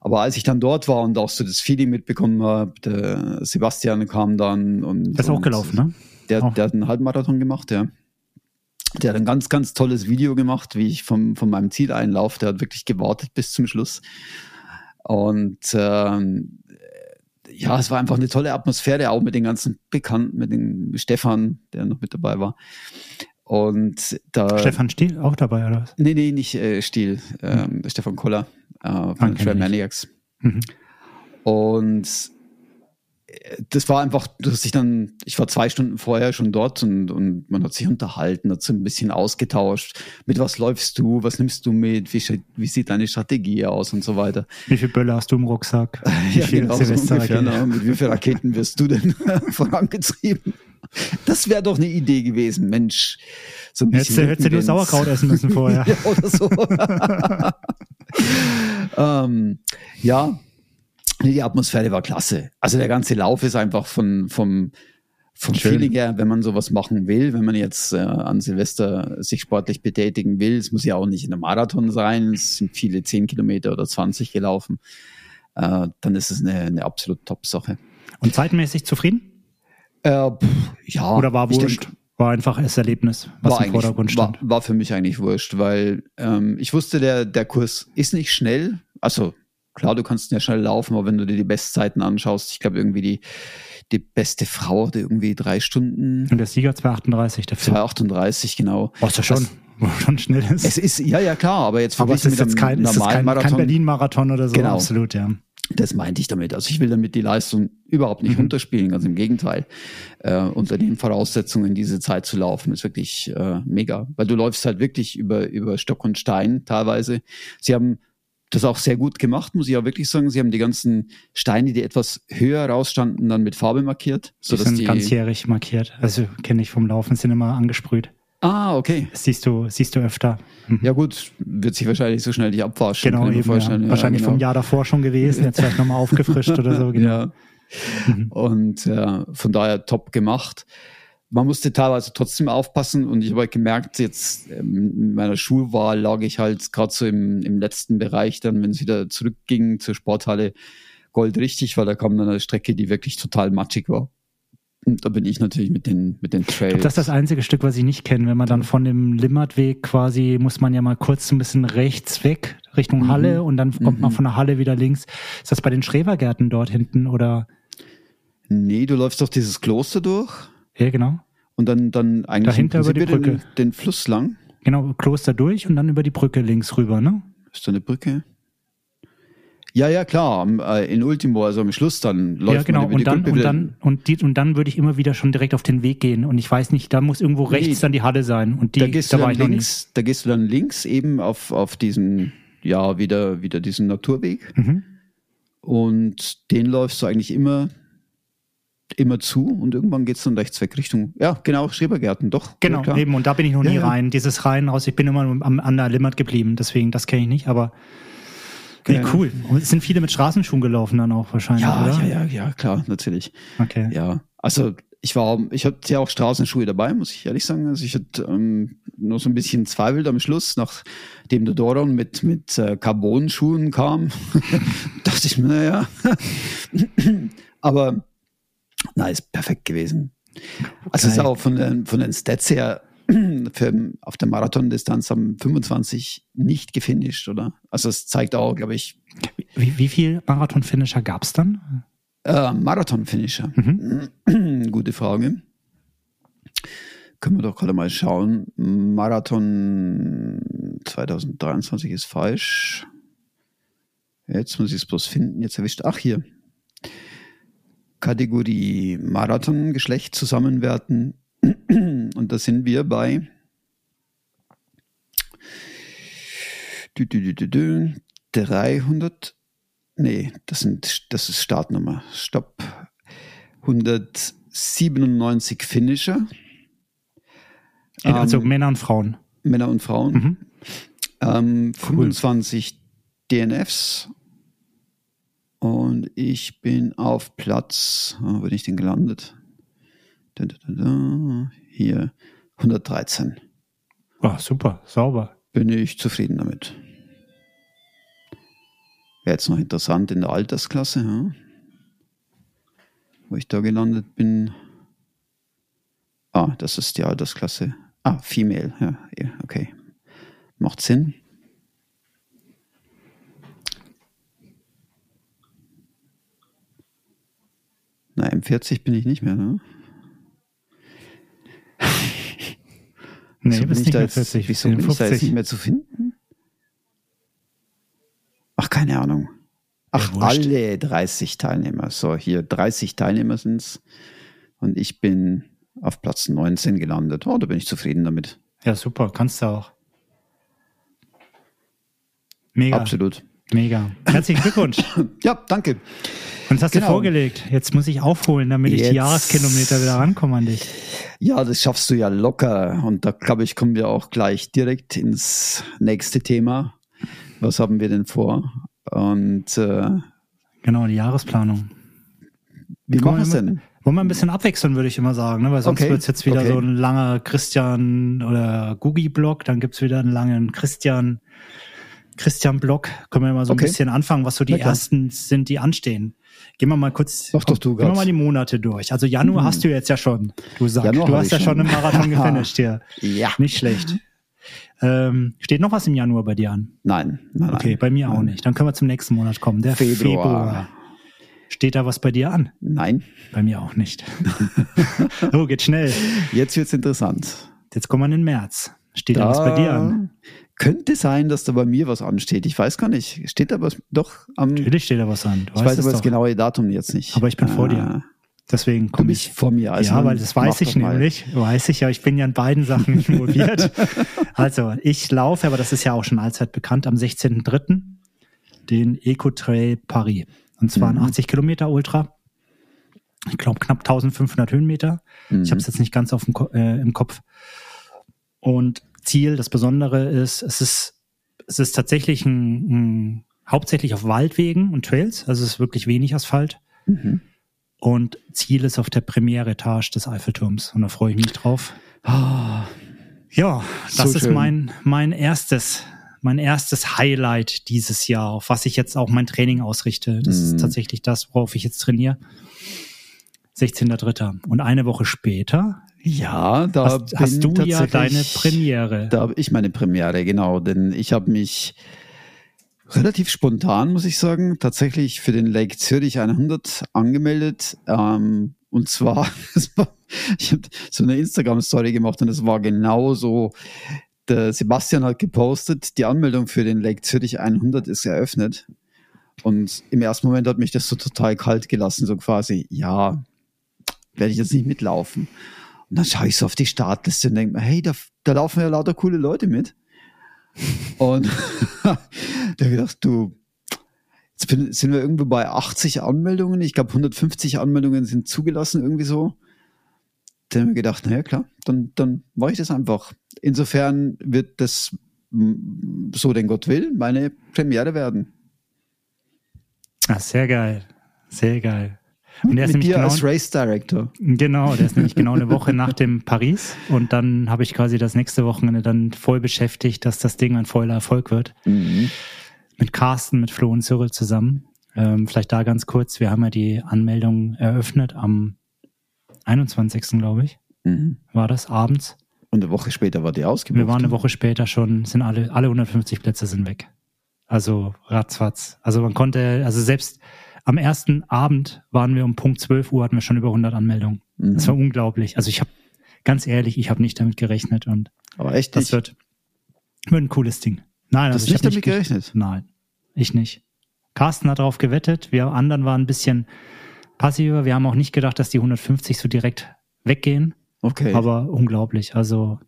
Aber als ich dann dort war und auch so das Feeling mitbekommen habe, der Sebastian kam dann und. Das ist auch gelaufen, ne? Der, Auch. der hat einen Halbmarathon gemacht, ja. Der hat ein ganz, ganz tolles Video gemacht, wie ich vom, von meinem Ziel einlaufe. Der hat wirklich gewartet bis zum Schluss. Und ähm, ja, es war einfach eine tolle Atmosphäre, auch mit den ganzen Bekannten, mit dem Stefan, der noch mit dabei war. Und da. Stefan Stiel auch dabei, oder was? Nee, nee, nicht äh, Stiel, ähm, Stefan Koller äh, von ich Trail. Maniacs. Mhm. Und das war einfach, dass ich dann, ich war zwei Stunden vorher schon dort und, und man hat sich unterhalten, hat so ein bisschen ausgetauscht. Mit was läufst du? Was nimmst du mit? Wie, wie sieht deine Strategie aus und so weiter? Wie viel Bölle hast du im Rucksack? *laughs* Wie Ja, viel genau, so ungefähr, ne? Mit wie vielen Raketen *laughs* wirst du denn *laughs* vorangetrieben? Das wäre doch eine Idee gewesen, Mensch. So ein Hättest du, hättest du nur Rückenwind. Sauerkraut essen müssen vorher. ja, oder so. ähm, ja, die Atmosphäre war klasse. Also der ganze Lauf ist einfach von, vom, vom Schön. Feeling her, wenn man sowas machen will, wenn man jetzt äh, an Silvester sich sportlich betätigen will, es muss ja auch nicht in einem Marathon sein, es sind viele 10 Kilometer oder 20 gelaufen, äh, dann ist es eine, eine absolut Top-Sache. Und zeitmäßig zufrieden? Äh, pff, ja, Oder war wurscht? denk, war einfach das Erlebnis, was war im Vordergrund war, stand. war für mich eigentlich wurscht, weil ähm, ich wusste, der, der Kurs ist nicht schnell. Also klar, du kannst ja schnell laufen, aber wenn du dir die Bestzeiten anschaust, ich glaube irgendwie die, die beste Frau hatte irgendwie drei Stunden, Und der Sieger 238, der Film. 2,38 genau. Ist ja schon, *laughs* schon schnell ist. Es ist, ja, ja klar, aber jetzt aber es ist mit jetzt kein, ist kein, kein Marathon, Berlin-Marathon oder so. Genau. Absolut, ja. Das meinte ich damit. Also ich will damit die Leistung überhaupt nicht Mhm. runterspielen, ganz im Gegenteil. Äh, unter den Voraussetzungen diese Zeit zu laufen, ist wirklich äh, mega. Weil du läufst halt wirklich über, über Stock und Stein teilweise. Sie haben das auch sehr gut gemacht, muss ich auch wirklich sagen. Sie haben die ganzen Steine, die etwas höher rausstanden, dann mit Farbe markiert. Die Sodass sind die, ganzjährig markiert. Also kenne ich vom Laufen, sind immer angesprüht. ah, okay. Das siehst du, siehst du öfter. Mhm. Ja gut, wird sich wahrscheinlich so schnell nicht abwaschen. genau, eben. Ja. Ja, Wahrscheinlich genau. vom Jahr davor schon gewesen, jetzt vielleicht nochmal *laughs* aufgefrischt oder so. Genau. Ja. Mhm. Und äh, von daher top gemacht. Man musste teilweise trotzdem aufpassen und ich habe halt gemerkt, jetzt ähm, in meiner Schulwahl lag ich halt gerade so im, im letzten Bereich, dann, wenn es wieder zurückging zur Sporthalle, Gold richtig, weil da kam dann eine Strecke, die wirklich total matschig war. Und da bin ich natürlich mit den, mit den Trails. Glaub, das ist das einzige Stück, was ich nicht kenne. Wenn man dann von dem Limmatweg quasi, muss man ja mal kurz ein bisschen rechts weg, Richtung mhm. Halle und dann kommt mhm. man von der Halle wieder links. Ist das bei den Schrebergärten dort hinten oder? Nee, du läufst doch dieses Kloster durch. Ja, genau. Und dann, dann eigentlich Dahinter über die Brücke. Den, den, Fluss lang. Genau, Kloster durch und dann über die Brücke links rüber, ne? Ist da eine Brücke? Ja, ja, klar, äh, in Ultimo, also am Schluss dann läuft ja, genau. man über und dann, und dann und die und dann würde ich immer wieder schon direkt auf den Weg gehen und ich weiß nicht, da muss irgendwo rechts nee, dann die Halle sein und die da gehst da du dann links, da gehst du dann links eben auf auf diesen ja, wieder wieder diesen Naturweg. Mhm. Und den läufst du eigentlich immer immer zu und irgendwann geht es dann rechts weg Richtung, ja, genau, Schrebergärten, doch. Genau, eben, und da bin ich noch nie ja, rein. Dieses Rein raus, ich bin immer am, an der Limmat geblieben, deswegen, das kenne ich nicht, aber Nee, cool. Und es sind viele mit Straßenschuhen gelaufen dann auch wahrscheinlich, ja, oder? Ja, ja, ja, klar, natürlich. Okay. Ja, also ich war, ich hatte ja auch Straßenschuhe dabei, muss ich ehrlich sagen. Also ich hatte ähm, nur so ein bisschen Zweifel am Schluss, nachdem der Doron mit, mit äh, Carbon-Schuhen kam, *laughs* dachte ich mir, naja. Aber na, ist perfekt gewesen. Also es ist auch von den, von den Stats her *clears throat* für, auf der Marathondistanz haben 25 nicht gefinisht, oder? Also es zeigt auch, glaube ich. Wie, wie viel Marathon-Finisher gab es dann? Äh, Marathon-Finisher. Mhm. *clears throat* Gute Frage. Können wir doch gerade mal schauen. Marathon 2023 ist falsch. Jetzt muss ich es bloß finden. Jetzt erwischt. Ach, hier. Kategorie Marathon, Geschlecht zusammenwerten. *clears throat* Und da sind wir bei 300, nee, das, sind, das ist Startnummer. Stopp. 197 Finisher. Also ähm, Männer und Frauen. Männer und Frauen. Mhm. Ähm, 25 cool. DNFs. Und ich bin auf Platz, wo bin ich denn gelandet? Hier 113. Oh, super, sauber. Bin ich zufrieden damit. Wäre jetzt noch interessant in der Altersklasse, ja? wo ich da gelandet bin. Ah, das ist die Altersklasse. Ah, Female, ja, okay. Macht Sinn. Na, M40 bin ich nicht mehr, ne? Nee, wieso ich da jetzt, 40, wieso bin ich da jetzt nicht mehr zu finden? Ach, keine Ahnung. Ach, ja, alle 30 Teilnehmer. So, hier 30 Teilnehmer sind es. Und ich bin auf Platz 19 gelandet. Oh, da bin ich zufrieden damit. Ja, super. Kannst du auch. Mega. Absolut. Mega. Herzlichen Glückwunsch. *laughs* ja, danke. Und das hast genau. du vorgelegt. Jetzt muss ich aufholen, damit Jetzt. ich die Jahreskilometer wieder rankomme an dich. Ja, das schaffst du ja locker. Und da glaube ich, kommen wir auch gleich direkt ins nächste Thema. Was haben wir denn vor? Und äh, genau, die Jahresplanung. Wie machen wir es denn? Wollen wir ein bisschen abwechseln, würde ich immer sagen, ne? weil sonst okay. wird es jetzt wieder okay. so ein langer Christian oder Googie-Block, dann gibt es wieder einen langen Christian Christian Block. Können wir mal so okay. ein bisschen anfangen, was so die ersten sind, die anstehen. Gehen wir mal kurz, doch, doch, du gehen wir mal die Monate durch. Also Januar mhm. hast du jetzt ja schon. Du sagst, Januar du hast ja schon einen Marathon *laughs* gefinisht hier. Ja. Nicht schlecht. Ähm, steht noch was im Januar bei dir an? Nein. nein okay, nein, bei mir auch nicht. Dann können wir zum nächsten Monat kommen. Der Februar. Februar. Steht da was bei dir an? Nein. Bei mir auch nicht. *laughs* oh, geht schnell. Jetzt wird's interessant. Jetzt kommen wir in den März. Steht da, da was bei dir an? Könnte sein, dass da bei mir was ansteht. Ich weiß gar nicht. Steht da was doch am. Natürlich steht da was an. Ich weiß aber das genaue Datum jetzt nicht. Aber ich bin vor dir. Ah. Deswegen komme ich vor mir. Also ja, weil das weiß ich nämlich. Weiß ich ja. Ich bin ja in beiden Sachen *laughs* involviert. *laughs* also ich laufe, aber das ist ja auch schon allzeit bekannt, am 16.03. den Eco Trail Paris. Und zwar mhm. ein 80 Kilometer Ultra. Ich glaube knapp 1500 Höhenmeter. Mhm. Ich habe es jetzt nicht ganz auf dem, äh, im Kopf. Und Ziel. Das Besondere ist, es ist, es ist tatsächlich ein, ein hauptsächlich auf Waldwegen und Trails, also es ist wirklich wenig Asphalt. Mhm. und Ziel ist auf der Premiere-Etage des Eiffelturms. Und da freue ich mich drauf. Ah, Ja, das So ist schön. mein, mein erstes, mein erstes Highlight dieses Jahr, auf was ich jetzt auch mein Training ausrichte. Das Mhm. ist tatsächlich das, worauf ich jetzt trainiere. 16.3. Und eine Woche später ja, da hast, hast du ja deine Premiere. Da habe ich meine Premiere, genau. Denn ich habe mich relativ spontan, muss ich sagen, tatsächlich für den Lake Zürich 100 angemeldet. Ähm, und zwar, *laughs* ich habe so eine Instagram-Story gemacht und es war genau so. Der Sebastian hat gepostet, die Anmeldung für den Lake Zürich 100 ist eröffnet. Und im ersten Moment hat mich das so total kalt gelassen, so quasi, ja, werde ich jetzt nicht mitlaufen. Und dann schaue ich so auf die Startliste und denke mir, hey, da, da laufen ja lauter coole Leute mit. Und *laughs* da habe ich gedacht, du, jetzt bin, sind wir irgendwo bei 80 Anmeldungen. Ich glaube, 150 Anmeldungen sind zugelassen, irgendwie so. Dann habe ich mir gedacht, naja, klar, dann, dann mache ich das einfach. Insofern wird das, so denn Gott will, meine Premiere werden. Ah, sehr geil. Sehr geil. Und der ist Mit nämlich dir genau, als Race Director. genau, der ist nämlich genau eine Woche nach dem Paris. Und dann habe ich quasi das nächste Wochenende dann voll beschäftigt, dass das Ding ein voller Erfolg wird. Mhm. Mit Carsten, mit Flo und Cyril zusammen. Ähm, vielleicht da ganz kurz. Wir haben ja die Anmeldung eröffnet am 21. glaube ich, Mhm. war das abends. Und eine Woche später war die ausgebucht. Wir waren eine Woche später schon, sind alle, alle 150 Plätze sind weg. Also ratzfatz. Also man konnte, also selbst am ersten Abend waren wir um Punkt 12 Uhr, hatten wir schon über 100 Anmeldungen. Mhm. Das war unglaublich. Also ich habe, ganz ehrlich, ich habe nicht damit gerechnet und Aber echt das nicht. wird, wird ein cooles Ding. Nein, Du also ich nicht damit ge- gerechnet. Nein, ich nicht. Carsten hat darauf gewettet. Wir anderen waren ein bisschen passiver. Wir haben auch nicht gedacht, dass die 150 so direkt weggehen. Okay. Aber unglaublich. Also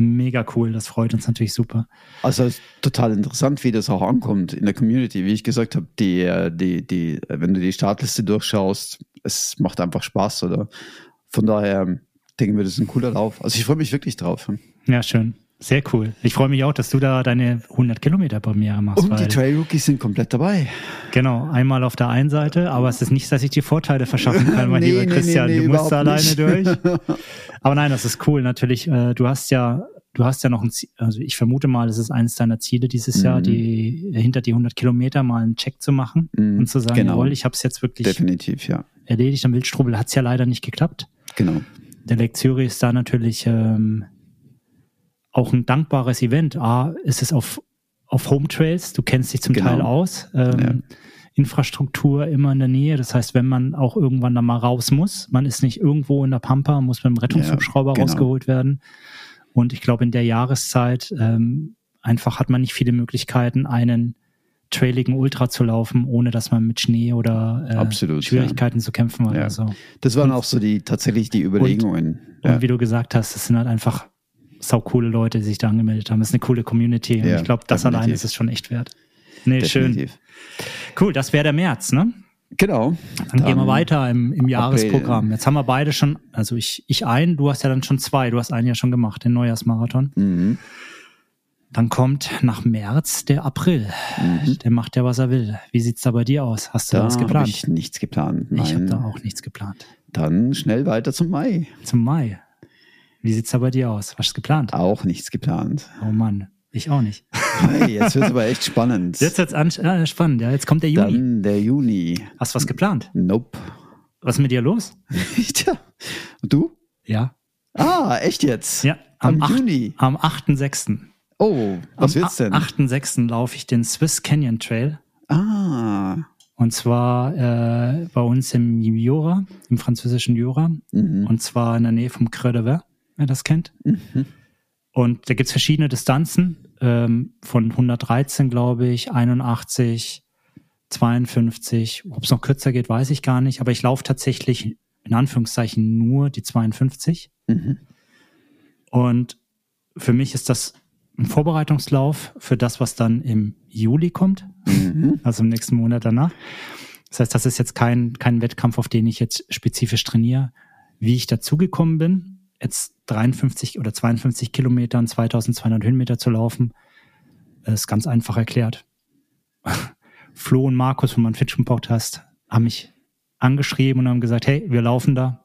mega cool. Das freut uns natürlich super. Also es ist total interessant, wie das auch ankommt in der Community. Wie ich gesagt habe, die, die, die, wenn du die Startliste durchschaust, es macht einfach Spaß, oder? Von daher denken wir, das ist ein cooler Lauf. Also ich freue mich wirklich drauf. Ja, schön. Sehr cool. Ich freue mich auch, dass du da deine 100 Kilometer Premiere machst. Und die Trail Rookies sind komplett dabei. genau, einmal auf der einen Seite, aber es ist nicht, dass ich dir Vorteile verschaffen kann, mein *laughs* Nee, lieber nee, Christian. nee, du musst da alleine nicht. durch. *laughs* Aber nein, das ist cool. Natürlich, äh, du hast ja, du hast ja noch ein Ziel, also ich vermute mal, es ist eines deiner Ziele dieses Jahr, Mhm. die hinter die 100 Kilometer mal einen Check zu machen Mhm, und zu sagen, genau. jawohl, ich habe es jetzt wirklich Definitiv, ja. erledigt. Am Wildstrubel hat es ja leider nicht geklappt. Genau. Der Zürich ist da natürlich ähm, auch ein dankbares Event. A, ist es auf, auf Home Trails, du kennst dich zum Genau. Teil aus. Ähm, Infrastruktur immer in der Nähe. Das heißt, wenn man auch irgendwann da mal raus muss, man ist nicht irgendwo in der Pampa, muss mit dem Rettungshubschrauber Ja, genau. rausgeholt werden. Und ich glaube, in der Jahreszeit ähm, einfach hat man nicht viele Möglichkeiten, einen trailigen Ultra zu laufen, ohne dass man mit Schnee oder äh, Absolut, Schwierigkeiten zu kämpfen hat. Ja. Also. Das waren auch so die tatsächlich die Überlegungen. Und ja. wie du gesagt hast, es sind halt einfach saucoole Leute, die sich da angemeldet haben. Es ist eine coole Community. Und Ja, ich glaube, das definitiv. allein ist es schon echt wert. Nee, schön. Definitiv. Cool, das wäre der März, ne? Genau. Dann, gehen wir weiter im, im Jahresprogramm. April. Jetzt haben wir beide schon, also ich, ich ein, du hast ja dann schon zwei, du hast einen ja schon gemacht, den Neujahrsmarathon. Mhm. Dann kommt nach März der April. Der macht ja, was er will. Wie sieht's da bei dir aus? Hast du Da was geplant? ich nichts geplant. Ich habe Nein. da auch nichts geplant. Dann schnell weiter zum Mai. Zum Mai. Wie sieht's da bei dir aus? Was ist geplant? Auch nichts geplant. Oh Mann, ich auch nicht. Hey, jetzt wird es aber echt spannend. Jetzt wird's an, äh, spannend, ja. Jetzt kommt der Juni. Dann der Juni. Hast du was geplant? Nope. Was ist mit dir los? *laughs* Tja. Und du? Ja. Ah, echt jetzt? Ja. Am, acht- Juni. Am 8.6. Oh, was am wird's denn? 8.6. laufe ich den Swiss Canyon Trail. Ah. Und zwar äh, bei uns im Jura, im französischen Jura. Mhm. Und zwar in der Nähe vom Creux de Ver, wer das kennt. Mhm. Und da gibt's verschiedene Distanzen ähm, von 113, glaube ich, 81, 52. Ob es noch kürzer geht, weiß ich gar nicht. Aber ich laufe tatsächlich in Anführungszeichen nur die 52. Mhm. Und für mich ist das ein Vorbereitungslauf für das, was dann im Juli kommt, Mhm. *laughs* also im nächsten Monat danach. Das heißt, das ist jetzt kein, kein Wettkampf, auf den ich jetzt spezifisch trainiere. Wie ich dazugekommen bin, jetzt 53 oder 52 Kilometer und 2200 Höhenmeter zu laufen, ist ganz einfach erklärt. *laughs* Flo und Markus von meinem Fitchen Podcast haben mich angeschrieben und haben gesagt, hey, wir laufen da.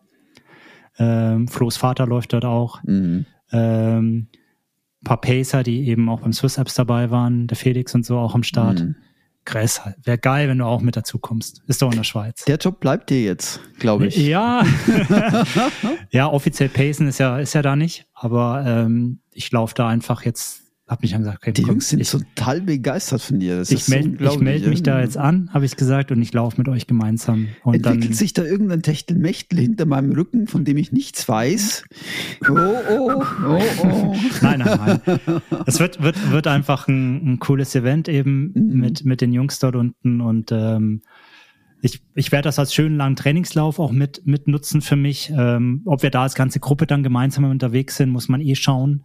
Ähm, Flo's Vater läuft dort auch. Mhm. Ähm, paar Pacer, die eben auch beim Swiss Apps dabei waren, der Felix und so auch am Start. Mhm. Chris, wäre geil, wenn du auch mit dazu kommst. Ist doch in der Schweiz. Der Job bleibt dir jetzt, glaube ich. Ja. *laughs* ja, offiziell Pacen ist ja, ist ja da nicht, aber ähm, ich laufe da einfach jetzt habe mich dann gesagt, okay, die komm, Jungs sind ich, total begeistert von dir. Das ich melde so meld mich da jetzt an, habe ich gesagt, und ich laufe mit euch gemeinsam. Und Entwickelt dann, sich da irgendein Techtelmechtel hinter meinem Rücken, von dem ich nichts weiß? Oh, oh, oh, oh. nein, nein, nein. Es wird, wird, wird einfach ein, ein cooles Event eben mhm. mit, mit den Jungs dort unten und ähm, ich, ich werde das als schönen langen Trainingslauf auch mit, mit nutzen für mich. Ähm, ob wir da als ganze Gruppe dann gemeinsam unterwegs sind, muss man eh schauen.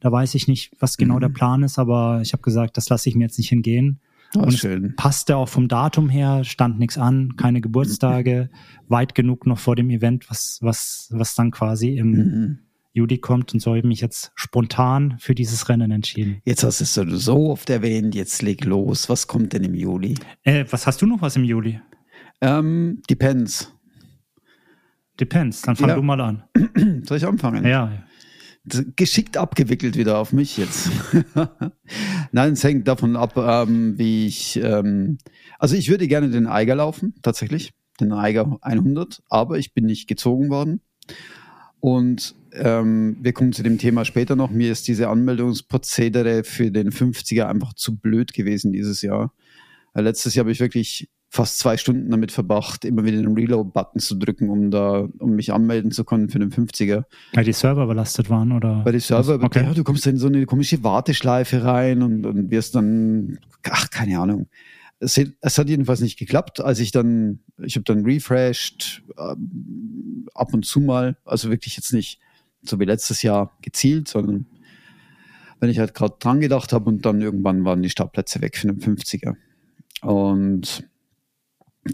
Da weiß ich nicht, was genau mhm. der Plan ist, aber ich habe gesagt, das lasse ich mir jetzt nicht hingehen. Oh, und schön. passte auch vom Datum her, stand nichts an, keine Geburtstage, mhm. weit genug noch vor dem Event, was, was, was dann quasi im mhm. Juli kommt und so habe ich mich jetzt spontan für dieses Rennen entschieden. Jetzt hast du es so oft erwähnt, jetzt leg los. Was kommt denn im Juli? Äh, was hast du noch was im Juli? Ähm, depends. Depends, dann fang ja. du mal an. *clears throat* Soll ich anfangen? Ja geschickt abgewickelt wieder auf mich jetzt. *laughs* Nein, es hängt davon ab, ähm, wie ich, ähm, also ich würde gerne den Eiger laufen, tatsächlich, den Eiger 100, aber ich bin nicht gezogen worden. Und ähm, wir kommen zu dem Thema später noch. Mir ist diese Anmeldungsprozedere für den 50er einfach zu blöd gewesen dieses Jahr. Letztes Jahr habe ich wirklich fast zwei Stunden damit verbracht, immer wieder den Reload-Button zu drücken, um da, um mich anmelden zu können für den 50er. Weil die Server überlastet waren, oder? Weil die Server, okay. ja, du kommst in so eine komische Warteschleife rein und, und wirst dann, ach, keine Ahnung. Es, es hat jedenfalls nicht geklappt, als ich dann, ich habe dann refreshed, ähm, ab und zu mal, also wirklich jetzt nicht so wie letztes Jahr gezielt, sondern wenn ich halt gerade dran gedacht habe und dann irgendwann waren die Startplätze weg für den 50er. Und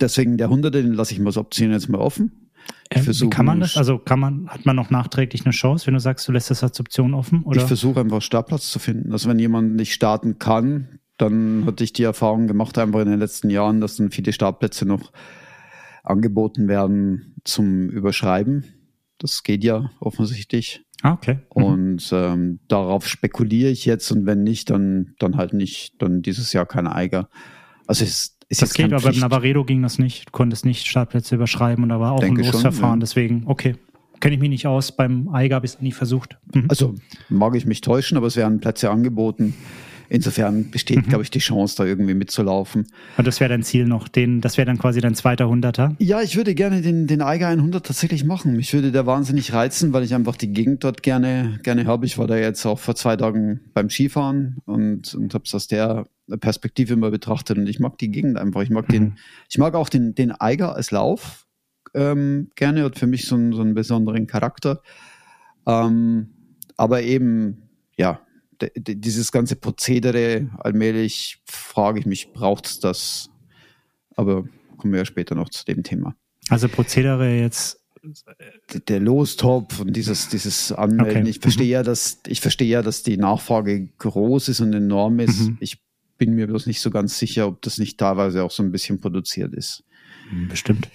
Deswegen der 100 den lasse ich mal als Option jetzt mal offen. Ähm, kann man das? Also kann man, hat man noch nachträglich eine Chance, wenn du sagst, du lässt das als Option offen? Oder? Ich versuche einfach Startplatz zu finden. Also wenn jemand nicht starten kann, dann hatte ich die Erfahrung gemacht, einfach in den letzten Jahren, dass dann viele Startplätze noch angeboten werden zum Überschreiben. Das geht ja offensichtlich. Ah, okay. Mhm. Und ähm, darauf spekuliere ich jetzt und wenn nicht, dann, dann halt nicht, dann dieses Jahr kein Eiger. Also es ist das geht, aber beim Navaredo ging das nicht. Du konntest nicht Startplätze überschreiben und da war auch Denke ein Losverfahren. Ja. Deswegen, okay. Kenne ich mich nicht aus. Beim Eiger habe ich es nie versucht. Mhm. Also mag ich mich täuschen, aber es werden Plätze angeboten. Insofern besteht, mhm. glaube ich, die Chance, da irgendwie mitzulaufen. Und das wäre dein Ziel noch, den, das wäre dann quasi dein zweiter Hunderter? Ja, ich würde gerne den, den Eiger 100 tatsächlich machen. Mich würde der wahnsinnig reizen, weil ich einfach die Gegend dort gerne, gerne habe. Ich war da jetzt auch vor zwei Tagen beim Skifahren und, und habe es aus der Perspektive immer betrachtet und ich mag die Gegend einfach. Ich mag mhm. den, ich mag auch den, den Eiger als Lauf ähm, gerne, hat für mich so einen, so einen besonderen Charakter. Ähm, aber eben, ja, dieses ganze Prozedere, allmählich frage ich mich, braucht es das? Aber kommen wir ja später noch zu dem Thema. Also Prozedere jetzt der Lostopf und dieses, dieses Anmelden. Okay. Ich verstehe mhm. ja, dass, ich verstehe ja, dass die Nachfrage groß ist und enorm ist. Mhm. Ich bin mir bloß nicht so ganz sicher, ob das nicht teilweise auch so ein bisschen produziert ist. Bestimmt.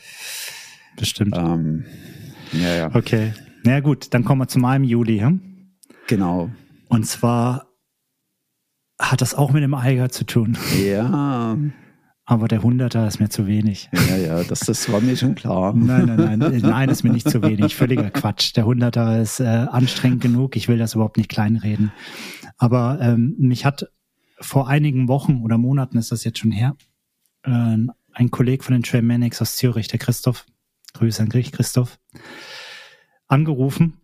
Bestimmt. Ähm, ja, ja. Okay. Na ja, gut, dann kommen wir zu meinem Juli. Hm? Genau. Und zwar hat das auch mit dem Eiger zu tun. Ja. Aber der Hunderter ist mir zu wenig. Ja, ja, das, das war mir schon klar. Nein, nein, nein, nein, ist mir nicht zu wenig. Völliger Quatsch. Der Hunderter ist äh, anstrengend genug. Ich will das überhaupt nicht kleinreden. Aber ähm, mich hat vor einigen Wochen oder Monaten ist das jetzt schon her, äh, ein Kollege von den Trailmanics aus Zürich, der Christoph, Grüße an Grich, Christoph, angerufen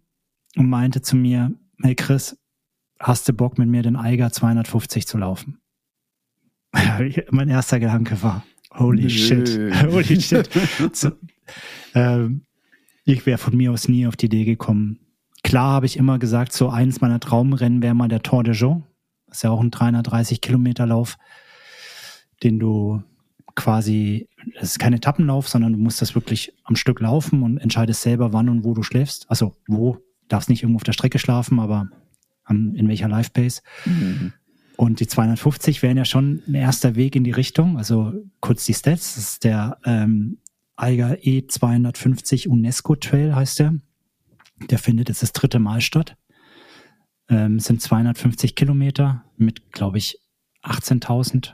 und meinte zu mir, hey Chris, hast du Bock mit mir den Eiger 250 zu laufen? *laughs* mein erster Gedanke war, holy Nö. shit, *laughs* holy shit. so, ähm, ich wäre von mir aus nie auf die Idee gekommen. Klar habe ich immer gesagt, so eins meiner Traumrennen wäre mal der Tour de Jean. Das ist ja auch ein 330 Kilometer Lauf, den du quasi, es ist kein Etappenlauf, sondern du musst das wirklich am Stück laufen und entscheidest selber, wann und wo du schläfst. Also wo, darfst nicht irgendwo auf der Strecke schlafen, aber an, in welcher Life Pace. Mhm. Und die 250 wären ja schon ein erster Weg in die Richtung. Also kurz die Stats. Das ist der ähm, Eiger E250 UNESCO Trail heißt der. Der findet jetzt das dritte Mal statt. Ähm, sind 250 Kilometer mit, glaube ich, 18.000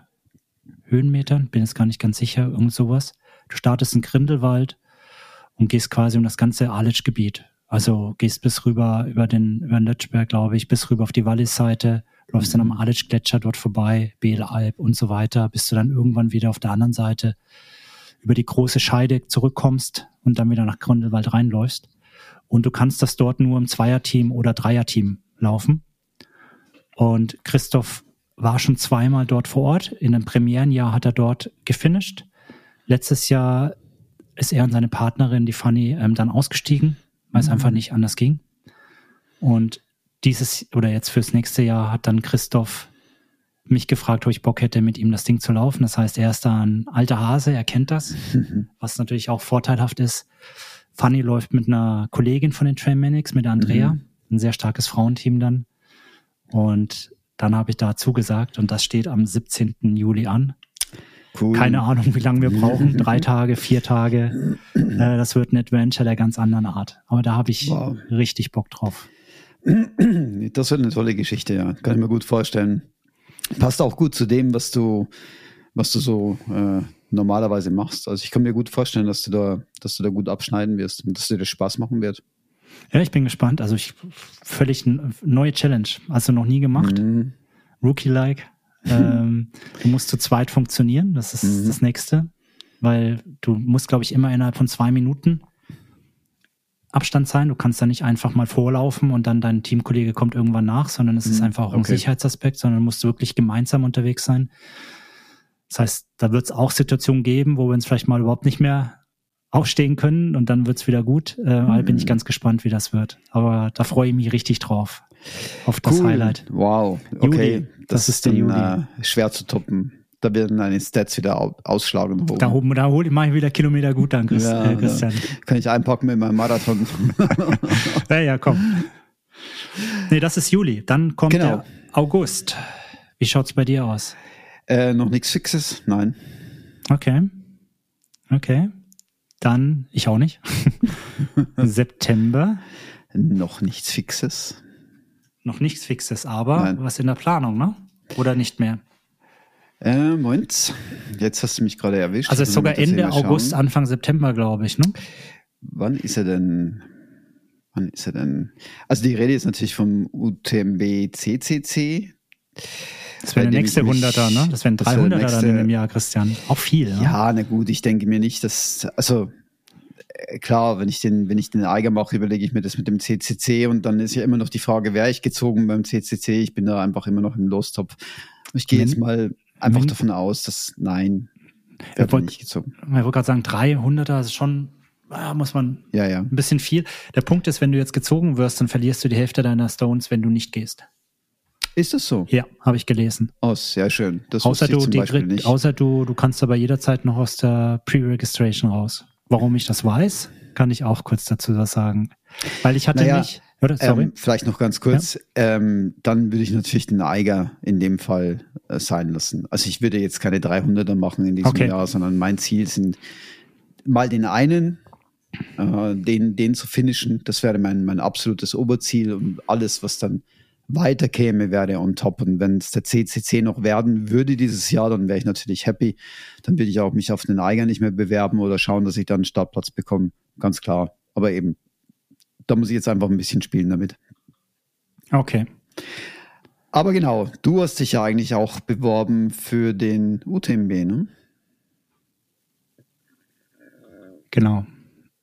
Höhenmetern. Bin jetzt gar nicht ganz sicher, irgend sowas. Du startest in Grindelwald und gehst quasi um das ganze Aletsch-Gebiet. Also gehst bis rüber über den, über den Lötschberg, glaube ich, bis rüber auf die Wallis-Seite, läufst dann am Aletsch-Gletscher dort vorbei, Beelalp und so weiter, bis du dann irgendwann wieder auf der anderen Seite über die große Scheide zurückkommst und dann wieder nach Grindelwald reinläufst. Und du kannst das dort nur im Zweierteam oder Dreierteam laufen. Und Christoph war schon zweimal dort vor Ort. In einem Premierenjahr hat er dort gefinisht. Letztes Jahr ist er und seine Partnerin, die Fanny, ähm, dann ausgestiegen, weil es mhm. einfach nicht anders ging. Und dieses oder jetzt fürs nächste Jahr hat dann Christoph mich gefragt, ob ich Bock hätte, mit ihm das Ding zu laufen. Das heißt, er ist da ein alter Hase, er kennt das, mhm. was natürlich auch vorteilhaft ist. Fanny läuft mit einer Kollegin von den Trainmanics, mit Andrea, mhm. ein sehr starkes Frauenteam dann. Und dann habe ich da zugesagt und das steht am 17. Juli an. Cool. Keine Ahnung, wie lange wir brauchen. *laughs* Drei Tage, vier Tage. Äh, das wird ein Adventure der ganz anderen Art. Aber da habe ich wow. richtig Bock drauf. *clears throat* Das wird eine tolle Geschichte, ja. Kann ich mir gut vorstellen. Passt auch gut zu dem, was du, was du so äh, normalerweise machst. Also ich kann mir gut vorstellen, dass du da, dass du da gut abschneiden wirst und dass dir das Spaß machen wird. Ja, ich bin gespannt. Also ich völlig neue Challenge. Also noch nie gemacht. Mhm. Rookie-like. Ähm, du musst zu zweit funktionieren. Das ist mhm. das nächste. Weil du musst, glaube ich, immer innerhalb von zwei Minuten Abstand sein. Du kannst da nicht einfach mal vorlaufen und dann dein Teamkollege kommt irgendwann nach, sondern es ist mhm. einfach auch okay. ein Sicherheitsaspekt, sondern musst du wirklich gemeinsam unterwegs sein. Das heißt, da wird es auch Situationen geben, wo wir uns vielleicht mal überhaupt nicht mehr aufstehen können und dann wird's wieder gut. Äh, mhm. Bin ich ganz gespannt, wie das wird. Aber da freue ich mich richtig drauf. Auf das cool. Highlight. Wow, okay. Juli. Das, das ist der Juli. Äh, schwer zu toppen. Da werden deine Stats wieder ausschlagen. Da, oben, da hole ich, mache ich wieder Kilometer gut an, Chris, ja, äh, Christian. Kann ich einpacken mit meinem Marathon. *laughs* ja, ja, komm. Nee, das ist Juli. Dann kommt genau. der August. Wie schaut's bei dir aus? Äh, noch nichts Fixes, nein. Okay. Okay. Dann, ich auch nicht. *laughs* September. Noch nichts Fixes. Noch nichts Fixes, aber Nein. was in der Planung, ne? Oder nicht mehr? Äh, Moment. Jetzt hast du mich gerade erwischt. Also ist sogar Ende August, Anfang September, glaube ich, ne? Wann ist er denn? Wann ist er denn? Also die Rede ist natürlich vom UTMB CCC. Das wäre der nächste Hunderter, ne? Das wären 300er dann in einem Jahr, Christian. Auch viel. Ne? Ja, na gut, ich denke mir nicht, dass, also klar, wenn ich den, wenn ich den Eiger mache, überlege ich mir das mit dem CCC und dann ist ja immer noch die Frage, wäre ich gezogen beim CCC? Ich bin da einfach immer noch im Lostopf. Ich gehe jetzt mal einfach davon aus, dass nein, werde nicht gezogen. Ich wollte gerade sagen, 300er ist schon ah, muss man ja, ja. ein bisschen viel. Der Punkt ist, wenn du jetzt gezogen wirst, dann verlierst du die Hälfte deiner Stones, wenn du nicht gehst. Ist das so? Ja, habe ich gelesen. Oh, sehr schön. Das außer du, außer du, du kannst aber jederzeit noch aus der Pre-Registration raus. Warum ich das weiß, kann ich auch kurz dazu was sagen. Weil ich hatte naja, nicht. Oder? Sorry. Ähm, vielleicht noch ganz kurz. Ja. Ähm, dann würde ich natürlich den Eiger in dem Fall äh, sein lassen. Also ich würde jetzt keine 300er machen in diesem okay. Jahr, sondern mein Ziel sind mal den einen, äh, den, den zu finishen. Das wäre mein, mein absolutes Oberziel und alles, was dann weiterkäme, wäre on top. Und wenn es der CCC noch werden würde dieses Jahr, dann wäre ich natürlich happy. Dann würde ich auch mich auf den Eiger nicht mehr bewerben oder schauen, dass ich dann einen Startplatz bekomme. Ganz klar. Aber eben, da muss ich jetzt einfach ein bisschen spielen damit. Okay. Aber genau, du hast dich ja eigentlich auch beworben für den UTMB, ne? Genau.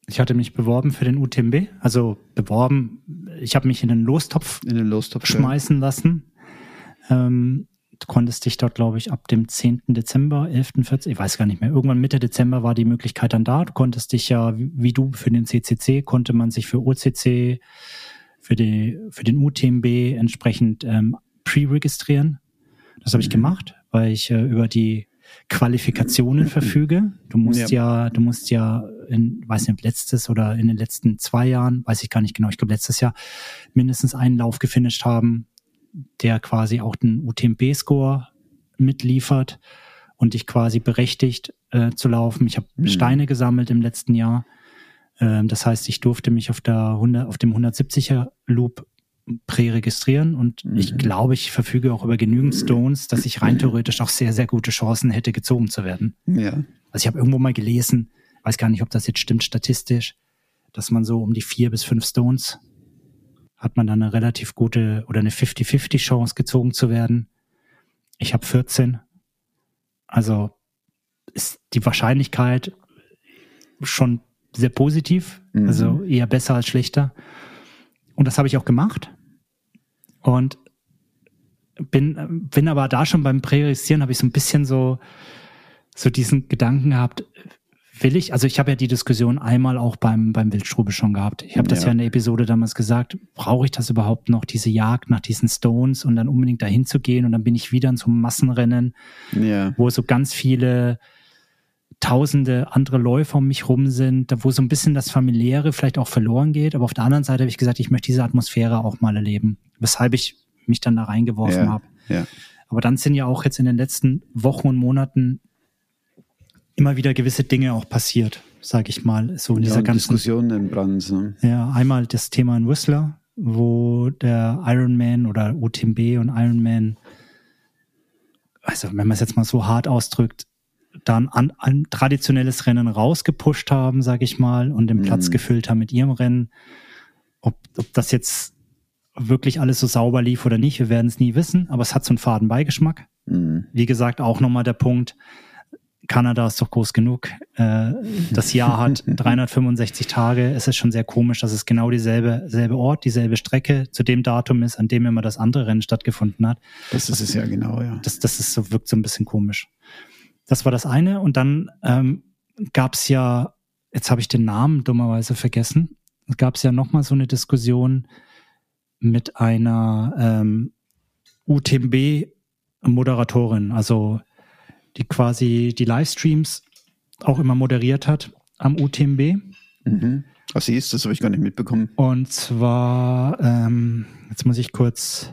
Ich hatte mich beworben für den UTMB, also beworben, ich habe mich in den Lostopf, in den Lostopf schmeißen ja. lassen. Ähm, du konntest dich dort, glaube ich, ab dem 10. Dezember, 11., 14., ich weiß gar nicht mehr, irgendwann Mitte Dezember war die Möglichkeit dann da. Du konntest dich ja, wie du für den CCC, konnte man sich für OCC, für, die, für den UTMB entsprechend ähm, pre-registrieren. Das habe ich mhm. gemacht, weil ich äh, über die Qualifikationen verfüge. Du musst ja, ja du musst ja in, weiß nicht, letztes oder in den letzten zwei Jahren, weiß ich gar nicht genau, ich glaube letztes Jahr mindestens einen Lauf gefinisht haben, der quasi auch den UTMB-Score mitliefert. und dich quasi berechtigt äh, zu laufen. Ich habe mhm. Steine gesammelt im letzten Jahr. Ähm, das heißt, ich durfte mich auf, der 100, auf dem 170er Loop präregistrieren und mhm. ich glaube, ich verfüge auch über genügend Stones, dass ich rein theoretisch auch sehr, sehr gute Chancen hätte, gezogen zu werden. Ja. Also ich habe irgendwo mal gelesen, weiß gar nicht, ob das jetzt stimmt statistisch, dass man so um die vier bis fünf Stones hat man dann eine relativ gute oder eine 50-50 Chance gezogen zu werden. Ich habe 14. Also ist die Wahrscheinlichkeit schon sehr positiv, mhm. also eher besser als schlechter. Und das habe ich auch gemacht. Und bin, bin aber da schon beim Priorisieren, habe ich so ein bisschen so, so diesen Gedanken gehabt, will ich, also ich habe ja die Diskussion einmal auch beim, beim Wildstrube schon gehabt. Ich habe das ja. ja in der Episode damals gesagt, brauche ich das überhaupt noch, diese Jagd nach diesen Stones und dann unbedingt dahin zu gehen und dann bin ich wieder in so einem Massenrennen, ja. wo so ganz viele tausende andere Läufer um mich rum sind, wo so ein bisschen das Familiäre vielleicht auch verloren geht. Aber auf der anderen Seite habe ich gesagt, ich möchte diese Atmosphäre auch mal erleben, weshalb ich mich dann da reingeworfen ja. habe. Ja. Aber dann sind ja auch jetzt in den letzten Wochen und Monaten immer wieder gewisse Dinge auch passiert, sage ich mal. So in ja, dieser ganzen Diskussion in Brand. Ne? Ja, einmal das Thema in Whistler, wo der Ironman oder UTMB und Ironman, also wenn man es jetzt mal so hart ausdrückt, dann an, ein traditionelles Rennen rausgepusht haben, sage ich mal, und den Platz mhm. gefüllt haben mit ihrem Rennen. Ob, ob das jetzt wirklich alles so sauber lief oder nicht, wir werden es nie wissen, aber es hat so einen faden Beigeschmack. Mhm. Wie gesagt, auch nochmal der Punkt, Kanada ist doch groß genug. Äh, das Jahr hat *laughs* 365 Tage. Es ist schon sehr komisch, dass es genau dieselbe selbe Ort, dieselbe Strecke zu dem Datum ist, an dem immer das andere Rennen stattgefunden hat. Das ist es ja genau, ja. Das, das ist so, wirkt so ein bisschen komisch. Das war das eine. Und dann ähm, gab es ja, jetzt habe ich den Namen dummerweise vergessen, gab es ja nochmal so eine Diskussion mit einer ähm, UTMB-Moderatorin, also die quasi die Livestreams auch immer moderiert hat am UTMB. Mhm. Ach, sie ist, das habe ich gar nicht mitbekommen. Und zwar, ähm, jetzt muss ich kurz,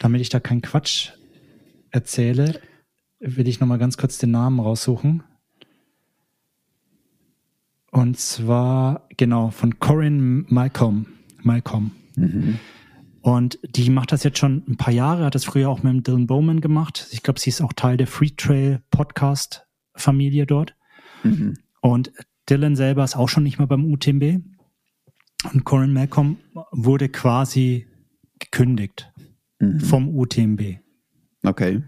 damit ich da keinen Quatsch erzähle, will ich nochmal ganz kurz den Namen raussuchen. Und zwar, genau, von Corinne Malcolm. Malcolm. Mhm. Und die macht das jetzt schon ein paar Jahre, hat das früher auch mit Dylan Bowman gemacht. Ich glaube, sie ist auch Teil der Free Trail Podcast Familie dort. Mhm. Und Dylan selber ist auch schon nicht mehr beim UTMB. Und Corin Malcolm wurde quasi gekündigt mhm. vom UTMB. Okay.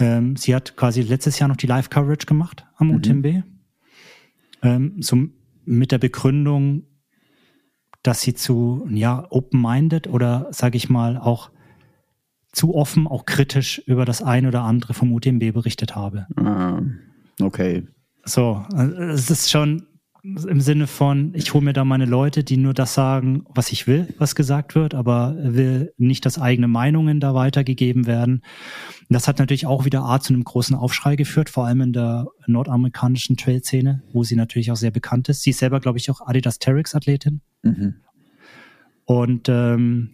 Ähm, sie hat quasi letztes Jahr noch die Live-Coverage gemacht am mhm. UTMB. Ähm, so mit der Begründung, dass sie zu, ja, open-minded oder, sage ich mal, auch zu offen, auch kritisch über das eine oder andere vom UTMB berichtet habe. Ah, okay. So, es ist schon im Sinne von, ich hole mir da meine Leute, die nur das sagen, was ich will, was gesagt wird, aber will nicht, dass eigene Meinungen da weitergegeben werden. Das hat natürlich auch wieder A zu einem großen Aufschrei geführt, vor allem in der nordamerikanischen Trail-Szene, wo sie natürlich auch sehr bekannt ist. Sie ist selber, glaube ich, auch Adidas Terex-Athletin. Mhm. Und ähm,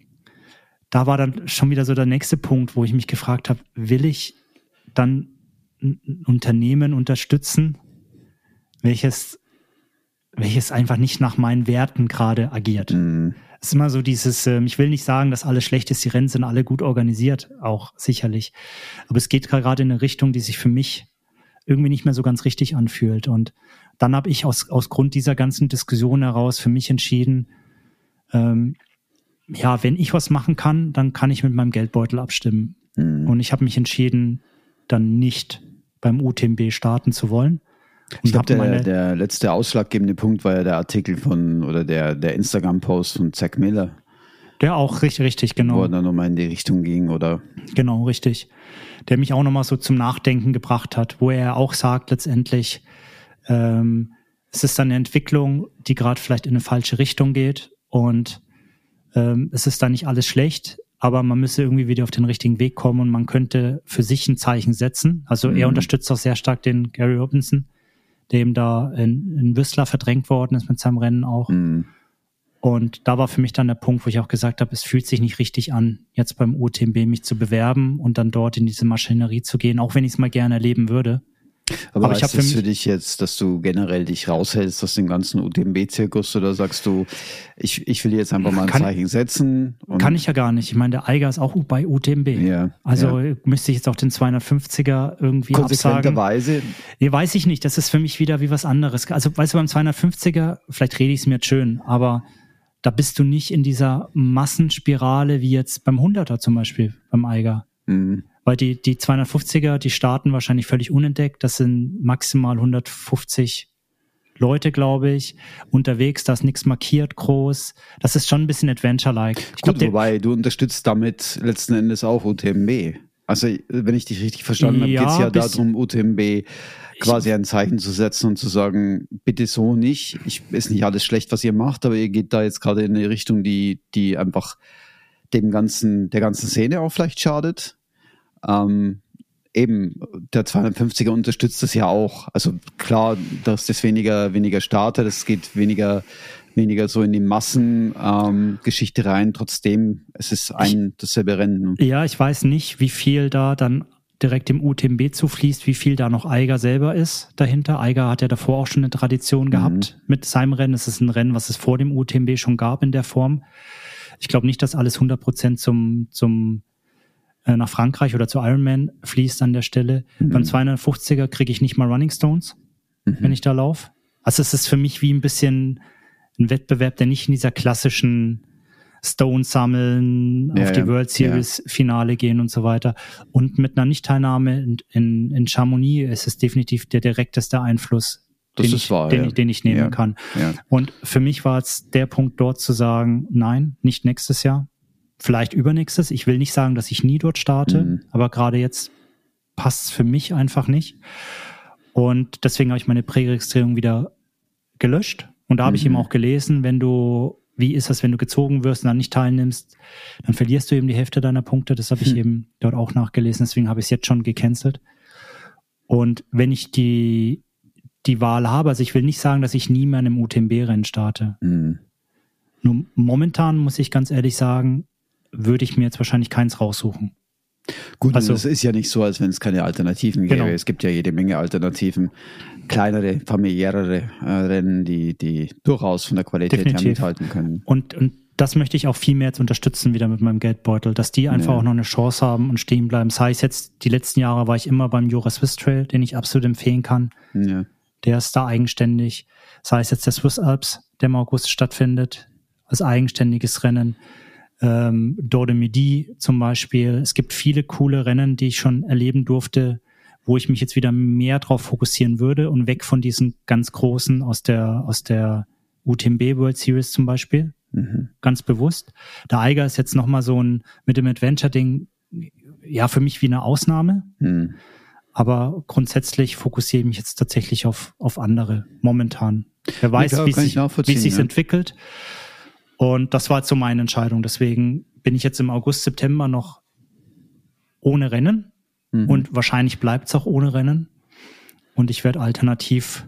da war dann schon wieder so der nächste Punkt, wo ich mich gefragt habe, will ich dann ein Unternehmen unterstützen, welches welches einfach nicht nach meinen Werten gerade agiert. Mhm. Es ist immer so dieses, äh, ich will nicht sagen, dass alles schlecht ist, die Rennen sind alle gut organisiert, auch sicherlich. Aber es geht gerade in eine Richtung, die sich für mich irgendwie nicht mehr so ganz richtig anfühlt. Und dann habe ich aus, aus Grund dieser ganzen Diskussion heraus für mich entschieden, ähm, ja, wenn ich was machen kann, dann kann ich mit meinem Geldbeutel abstimmen. Mhm. Und ich habe mich entschieden, dann nicht beim UTMB starten zu wollen, ich glaube, der, der letzte ausschlaggebende Punkt war ja der Artikel von oder der, der Instagram-Post von Zack Miller. Der auch richtig, richtig, genau. Wo er dann nochmal in die Richtung ging, oder? Genau, richtig. Der mich auch nochmal so zum Nachdenken gebracht hat, wo er auch sagt, letztendlich, ähm, es ist eine Entwicklung, die gerade vielleicht in eine falsche Richtung geht und ähm, es ist da nicht alles schlecht, aber man müsse irgendwie wieder auf den richtigen Weg kommen und man könnte für sich ein Zeichen setzen. Also er mhm. unterstützt auch sehr stark den Gary Robinson, dem da in, in Whistler verdrängt worden ist mit seinem Rennen auch. Mhm. Und da war für mich dann der Punkt, wo ich auch gesagt habe, es fühlt sich nicht richtig an, jetzt beim UTMB mich zu bewerben und dann dort in diese Maschinerie zu gehen, auch wenn ich es mal gerne erleben würde. Aber, Aber ich habe für, für dich jetzt, dass du generell dich raushältst aus dem ganzen UTMB-Zirkus oder sagst du, ich, ich will jetzt einfach mal ein kann, Zeichen setzen? kann ich ja gar nicht. Ich meine, der Eiger ist auch bei UTMB. Ja, also ja. müsste ich jetzt auch den 250er irgendwie Konsequenterweise? absagen. Nee, weiß ich nicht. Das ist für mich wieder wie was anderes. Also weißt du, beim 250er, vielleicht rede ich es mir jetzt schön, aber da bist du nicht in dieser Massenspirale wie jetzt beim 100er zum Beispiel, beim Eiger. Mhm. Weil die, die 250er, die starten wahrscheinlich völlig unentdeckt. Das sind maximal 150 Leute, glaube ich, unterwegs. Da ist nichts markiert groß. Das ist schon ein bisschen Adventure-like. Gut, glaub, wobei du unterstützt damit letzten Endes auch UTMB. Also, wenn ich dich richtig verstanden habe, ja, geht es ja darum, UTMB quasi ein Zeichen zu setzen und zu sagen, bitte so nicht. Ich ist nicht alles schlecht, was ihr macht, aber ihr geht da jetzt gerade in eine Richtung, die, die einfach dem ganzen, der ganzen Szene auch vielleicht schadet. Ähm, eben, der 250er unterstützt das ja auch. Also klar, dass das weniger, weniger startet, es geht weniger, weniger so in die Massengeschichte ähm, rein. Trotzdem, es ist ein dasselbe Rennen. Ja, ich weiß nicht, wie viel da dann direkt dem UTMB zufließt, wie viel da noch Eiger selber ist dahinter. Eiger hat ja davor auch schon eine Tradition gehabt mhm. mit seinem Rennen. Es ist ein Rennen, was es vor dem UTMB schon gab in der Form. Ich glaube nicht, dass alles 100 Prozent zum, zum nach Frankreich oder zu Ironman fließt an der Stelle. Mhm. Beim 250er kriege ich nicht mal Running Stones, mhm. wenn ich da laufe. Also es ist für mich wie ein bisschen ein Wettbewerb, der nicht in dieser klassischen Stone sammeln, ja, auf die ja, World Series ja. Finale gehen und so weiter. Und mit einer Nichtteilnahme in, in, in Chamonix ist es definitiv der direkteste Einfluss, den, ich, wahr, den, den ich nehmen kann. Und für mich war es der Punkt dort zu sagen, nein, nicht nächstes Jahr, vielleicht übernächstes. Ich will nicht sagen, dass ich nie dort starte, mhm. aber gerade jetzt passt es für mich einfach nicht. Und deswegen habe ich meine Präregistrierung wieder gelöscht. Und da habe mhm. ich eben auch gelesen, wenn du, wie ist das, wenn du gezogen wirst und dann nicht teilnimmst, dann verlierst du eben die Hälfte deiner Punkte. Das habe ich mhm. eben dort auch nachgelesen. Deswegen habe ich es jetzt schon gecancelt. Und wenn ich die, die Wahl habe, also ich will nicht sagen, dass ich nie mehr in einem UTMB-Rennen starte. Mhm. Nur momentan muss ich ganz ehrlich sagen, würde ich mir jetzt wahrscheinlich keins raussuchen. Gut, also, es ist ja nicht so, als wenn es keine Alternativen gäbe. Genau. Es gibt ja jede Menge Alternativen. Kleinere, familiärere äh, Rennen, die, die durchaus von der Qualität Definitiv. her mithalten können. Und, und das möchte ich auch viel mehr jetzt unterstützen wieder mit meinem Geldbeutel, dass die einfach ja. auch noch eine Chance haben und stehen bleiben. Das heißt jetzt, die letzten Jahre war ich immer beim Jura Swiss Trail, den ich absolut empfehlen kann. Ja. Der ist da eigenständig. Das heißt jetzt der Swiss Alps, der im August stattfindet, als eigenständiges Rennen ähm, Dor de Midi zum Beispiel. Es gibt viele coole Rennen, die ich schon erleben durfte, wo ich mich jetzt wieder mehr drauf fokussieren würde und weg von diesen ganz großen aus der, aus der UTMB World Series zum Beispiel. Mhm. Ganz bewusst. Der Eiger ist jetzt nochmal so ein, mit dem Adventure-Ding, ja, für mich wie eine Ausnahme. Mhm. Aber grundsätzlich fokussiere ich mich jetzt tatsächlich auf, auf andere momentan. Wer weiß, ja, wie, sich, wie es sich ja. entwickelt. Und das war so meine Entscheidung. Deswegen bin ich jetzt im August, September noch ohne Rennen. Mhm. Und wahrscheinlich bleibt es auch ohne Rennen. Und ich werde alternativ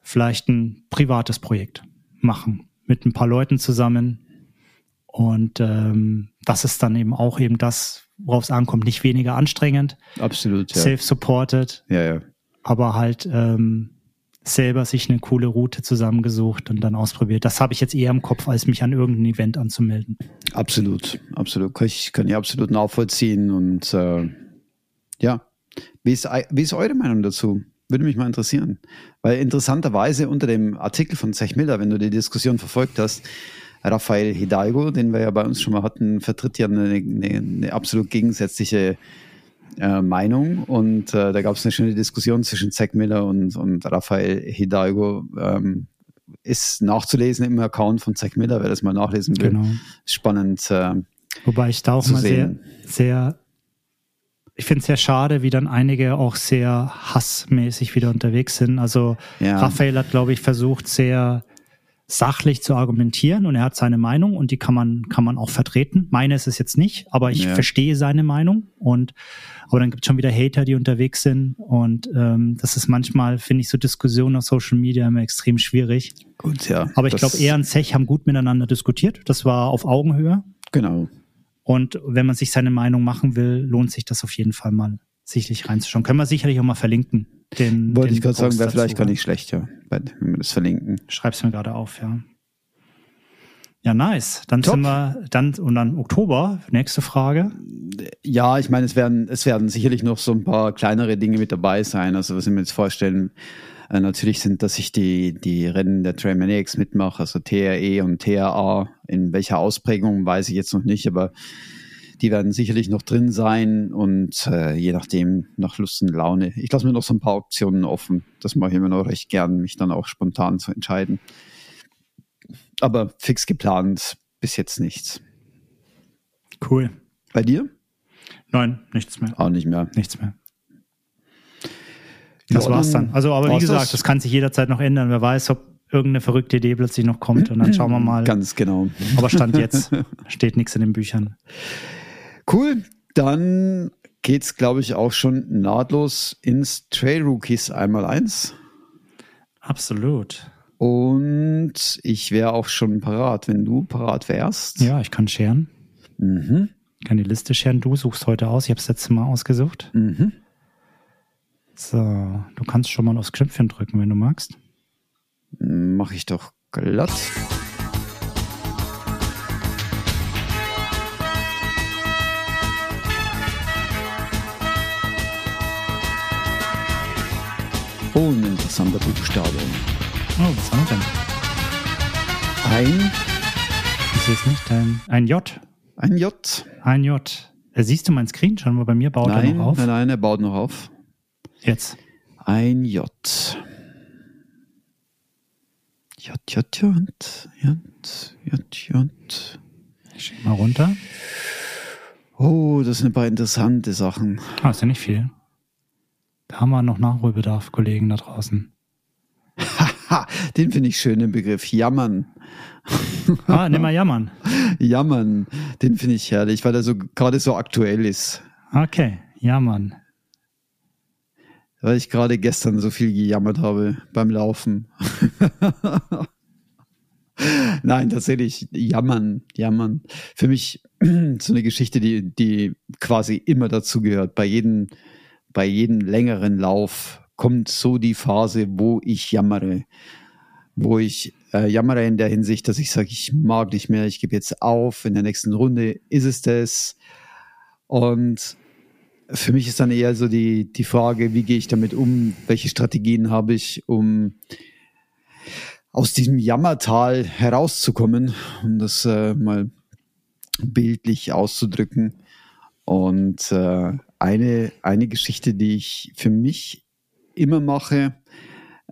vielleicht ein privates Projekt machen. Mit ein paar Leuten zusammen. Und ähm, das ist dann eben auch eben das, worauf es ankommt. Nicht weniger anstrengend. Absolut, ja. Self-supported. Ja, ja. Aber halt ähm, selber sich eine coole Route zusammengesucht und dann ausprobiert. Das habe ich jetzt eher im Kopf, als mich an irgendein Event anzumelden. Absolut, absolut. Ich kann ich absolut nachvollziehen. Und äh, ja, wie ist, wie ist eure Meinung dazu? Würde mich mal interessieren. Weil interessanterweise unter dem Artikel von Zech Miller, wenn du die Diskussion verfolgt hast, Rafael Hidalgo, den wir ja bei uns schon mal hatten, vertritt ja eine, eine, eine absolut gegensätzliche äh, Meinung und äh, da gab es eine schöne Diskussion zwischen Zack Miller und, und Rafael Hidalgo. Ähm, ist nachzulesen im Account von Zack Miller, wer das mal nachlesen will. Genau. Spannend. Äh, Wobei ich da auch mal sehen. sehr, sehr, ich finde es sehr schade, wie dann einige auch sehr hassmäßig wieder unterwegs sind. Also ja. Raphael hat, glaube ich, versucht, sehr sachlich zu argumentieren und er hat seine Meinung und die kann man, kann man auch vertreten. Meine ist es jetzt nicht, aber ich Ja. verstehe seine Meinung und aber dann gibt es schon wieder Hater, die unterwegs sind und ähm, das ist manchmal, finde ich, so Diskussionen auf Social Media immer extrem schwierig. Gut, ja. Aber ich glaube, er und Zech haben gut miteinander diskutiert. Das war auf Augenhöhe. Genau. Und wenn man sich seine Meinung machen will, lohnt sich das auf jeden Fall mal sicherlich reinzuschauen. Können wir sicherlich auch mal verlinken. Den, Wollte den ich gerade sagen, wäre vielleicht gar nicht schlecht, ja, wenn wir das verlinken. Schreib's mir gerade auf, ja. Ja, nice. Dann Top. sind wir, dann, und dann Oktober, nächste Frage. Ja, ich meine, es werden, es werden sicherlich noch so ein paar kleinere Dinge mit dabei sein. Also was ich mir jetzt vorstellen, äh, natürlich sind, dass ich die, die Rennen der Trailmaniacs mitmache, also TRE und TRA. In welcher Ausprägung weiß ich jetzt noch nicht, aber die werden sicherlich noch drin sein und äh, je nachdem nach Lust und Laune. Ich lasse mir noch so ein paar Optionen offen. Das mache ich immer noch recht gern, mich dann auch spontan zu entscheiden. Aber fix geplant bis jetzt nichts. Cool. Bei dir? Nein, nichts mehr. Auch nicht mehr. Nichts mehr. Das Ja, war's dann. Also, aber wie gesagt, das? das kann sich jederzeit noch ändern. Wer weiß, ob irgendeine verrückte Idee plötzlich noch kommt und dann schauen wir mal. Ganz genau. Aber Stand jetzt *laughs* steht nichts in den Büchern. Cool. Dann geht's, glaube ich, auch schon nahtlos ins Trail Rookies einmal eins. Absolut. Und ich wäre auch schon parat, wenn du parat wärst. Ja, ich kann scheren. Mhm. Ich kann die Liste scheren. Du suchst heute aus. Ich habe das letzte Mal ausgesucht. Mhm. So, du kannst schon mal aufs Knöpfchen drücken, wenn du magst. Mache ich doch glatt. Oh, ein interessanter Buchstabe. Oh, was haben wir denn? Ein, Ich sehe es nicht. Ein, ein J. ein J. Ein J. Äh, siehst du meinen Screen schon? Weil bei mir baut er Nein, noch auf. nein, nein, er baut noch auf. Jetzt. Ein J. J, J, J, J, J, J. Ich schiebe mal runter. Oh, das sind ein paar interessante Sachen. Ah, ist ja nicht viel. Da haben wir noch Nachholbedarf, Kollegen da draußen. Ha, *laughs* den finde ich schön, den Begriff. Jammern. Ah, nimm mal jammern. *laughs* Jammern, den finde ich herrlich, weil er so gerade so aktuell ist. Okay, jammern. Weil ich gerade gestern so viel gejammert habe beim Laufen. *laughs* Nein, tatsächlich, jammern, jammern. Für mich *clears throat* so eine Geschichte, die, die quasi immer dazu gehört. Bei jedem, bei jedem längeren Lauf kommt so die Phase, wo ich jammere. Wo ich äh, jammere in der Hinsicht, dass ich sage, ich mag nicht mehr, ich gebe jetzt auf, in der nächsten Runde ist es das. Und für mich ist dann eher so die, die Frage, wie gehe ich damit um? Welche Strategien habe ich, um aus diesem Jammertal herauszukommen, um das äh, mal bildlich auszudrücken. Und äh, eine, eine Geschichte, die ich für mich immer mache,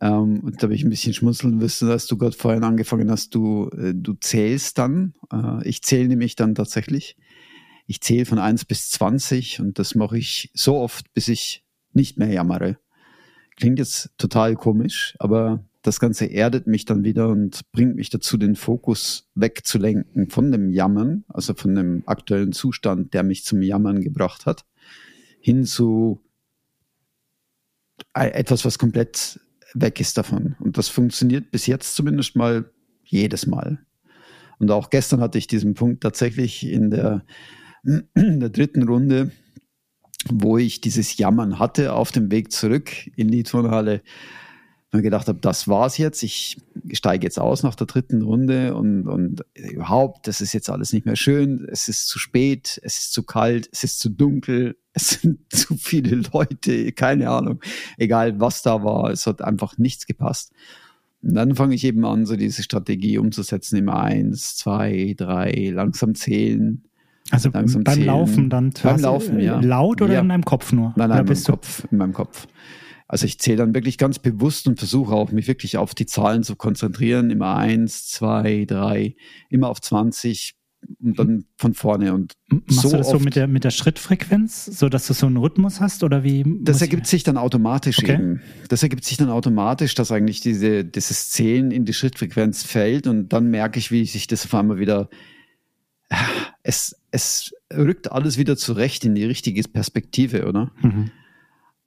ähm, und da habe ich ein bisschen schmunzeln müssen, als du gerade vorhin angefangen hast, du, äh, du zählst dann. Äh, ich zähle nämlich dann tatsächlich. Ich zähle von 1 bis 20 und das mache ich so oft, bis ich nicht mehr jammere. Klingt jetzt total komisch, aber das Ganze erdet mich dann wieder und bringt mich dazu, den Fokus wegzulenken von dem Jammern, also von dem aktuellen Zustand, der mich zum Jammern gebracht hat, hin zu e- etwas, was komplett weg ist davon. Und das funktioniert bis jetzt zumindest mal jedes Mal. Und auch gestern hatte ich diesen Punkt tatsächlich in der, in der dritten Runde, wo ich dieses Jammern hatte auf dem Weg zurück in die Turnhalle. Und gedacht habe, das war's jetzt. Ich steige jetzt aus nach der dritten Runde und, und überhaupt, das ist jetzt alles nicht mehr schön. Es ist zu spät, es ist zu kalt, es ist zu dunkel, es sind *laughs* zu viele Leute, keine Ahnung. Egal was da war, es hat einfach nichts gepasst. Und dann fange ich eben an, so diese Strategie umzusetzen, immer eins, zwei, drei, langsam zählen. Also Langsam beim zählen. Laufen dann Beim Laufen, ja. laut oder Ja. in deinem Kopf nur? Nein, Oder nein, in meinem Kopf, in meinem Kopf. Also ich zähle dann wirklich ganz bewusst und versuche auch, mich wirklich auf die Zahlen zu konzentrieren. Immer eins, zwei, drei, immer auf 20, und dann von vorne. Und Machst so du das so mit der, mit der Schrittfrequenz, so dass du so einen Rhythmus hast oder wie? Das ergibt sich dann automatisch okay. eben. Das ergibt sich dann automatisch, dass eigentlich diese, dieses Zählen in die Schrittfrequenz fällt und dann merke ich, wie sich das auf einmal wieder, es, es rückt alles wieder zurecht in die richtige Perspektive, oder? Mhm.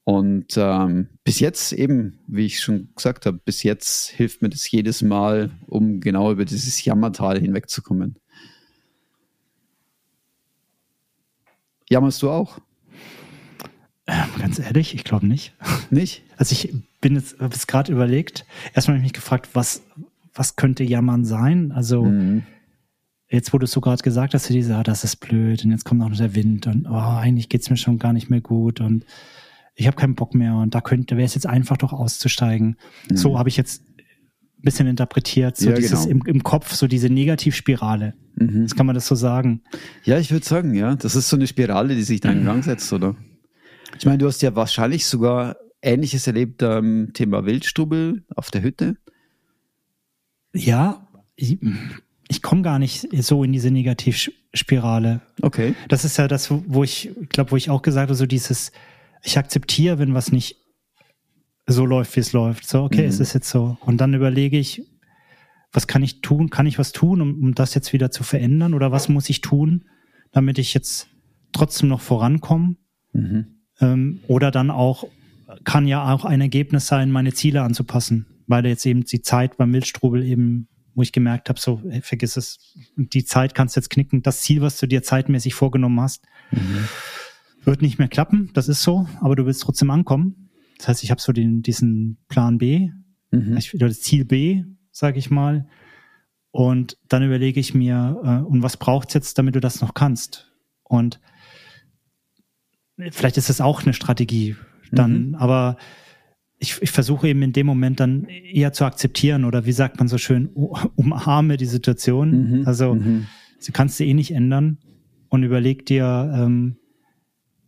Und ähm, bis jetzt eben, wie ich schon gesagt habe, bis jetzt hilft mir das jedes Mal, um genau über dieses Jammertal hinwegzukommen. Jammerst du auch? Ähm, ganz ehrlich, ich glaube nicht. Nicht? Also ich bin jetzt, habe es gerade überlegt. Erstmal habe ich mich gefragt, was, was könnte Jammern sein? Also mhm. jetzt, wo du so gerade gesagt hast, diese, ah, das ist blöd und jetzt kommt noch der Wind und oh, eigentlich es mir schon gar nicht mehr gut und ich habe keinen Bock mehr und da könnte, wäre es jetzt einfach doch auszusteigen. Mhm. So habe ich jetzt ein bisschen interpretiert, so ja, dieses genau. im, im Kopf, so diese Negativspirale. Mhm. Das kann man das so sagen. Ja, ich würde sagen, ja. Das ist so eine Spirale, die sich da in Gang setzt, oder? Ich meine, du hast ja wahrscheinlich sogar Ähnliches erlebt am Thema Wildstubel auf der Hütte. Ja, ich, ich komme gar nicht so in diese Negativspirale. Okay. Das ist ja das, wo ich glaube, wo ich auch gesagt habe, so dieses, ich akzeptiere, wenn was nicht so läuft, wie es läuft. So, okay, mhm. es ist jetzt so. Und dann überlege ich, was kann ich tun? Kann ich was tun, um, um das jetzt wieder zu verändern? Oder was muss ich tun, damit ich jetzt trotzdem noch vorankomme? Mhm. Ähm, oder dann auch, kann ja auch ein Ergebnis sein, meine Ziele anzupassen, weil jetzt eben die Zeit beim Milchstrubel eben, wo ich gemerkt habe, so, hey, vergiss es, die Zeit kannst du jetzt knicken. Das Ziel, was du dir zeitmäßig vorgenommen hast, mhm. Wird nicht mehr klappen. Das ist so, aber du willst trotzdem ankommen. Das heißt, ich habe so den, diesen Plan B, mhm. oder das Ziel B, sage ich mal. Und dann überlege ich mir, äh, und was braucht's jetzt, damit du das noch kannst? Und vielleicht ist das auch eine Strategie dann, mhm. aber ich, ich versuche eben in dem Moment dann eher zu akzeptieren oder wie sagt man so schön, umarme die Situation. Mhm. Also mhm. sie kannst du eh nicht ändern und überleg dir, ähm,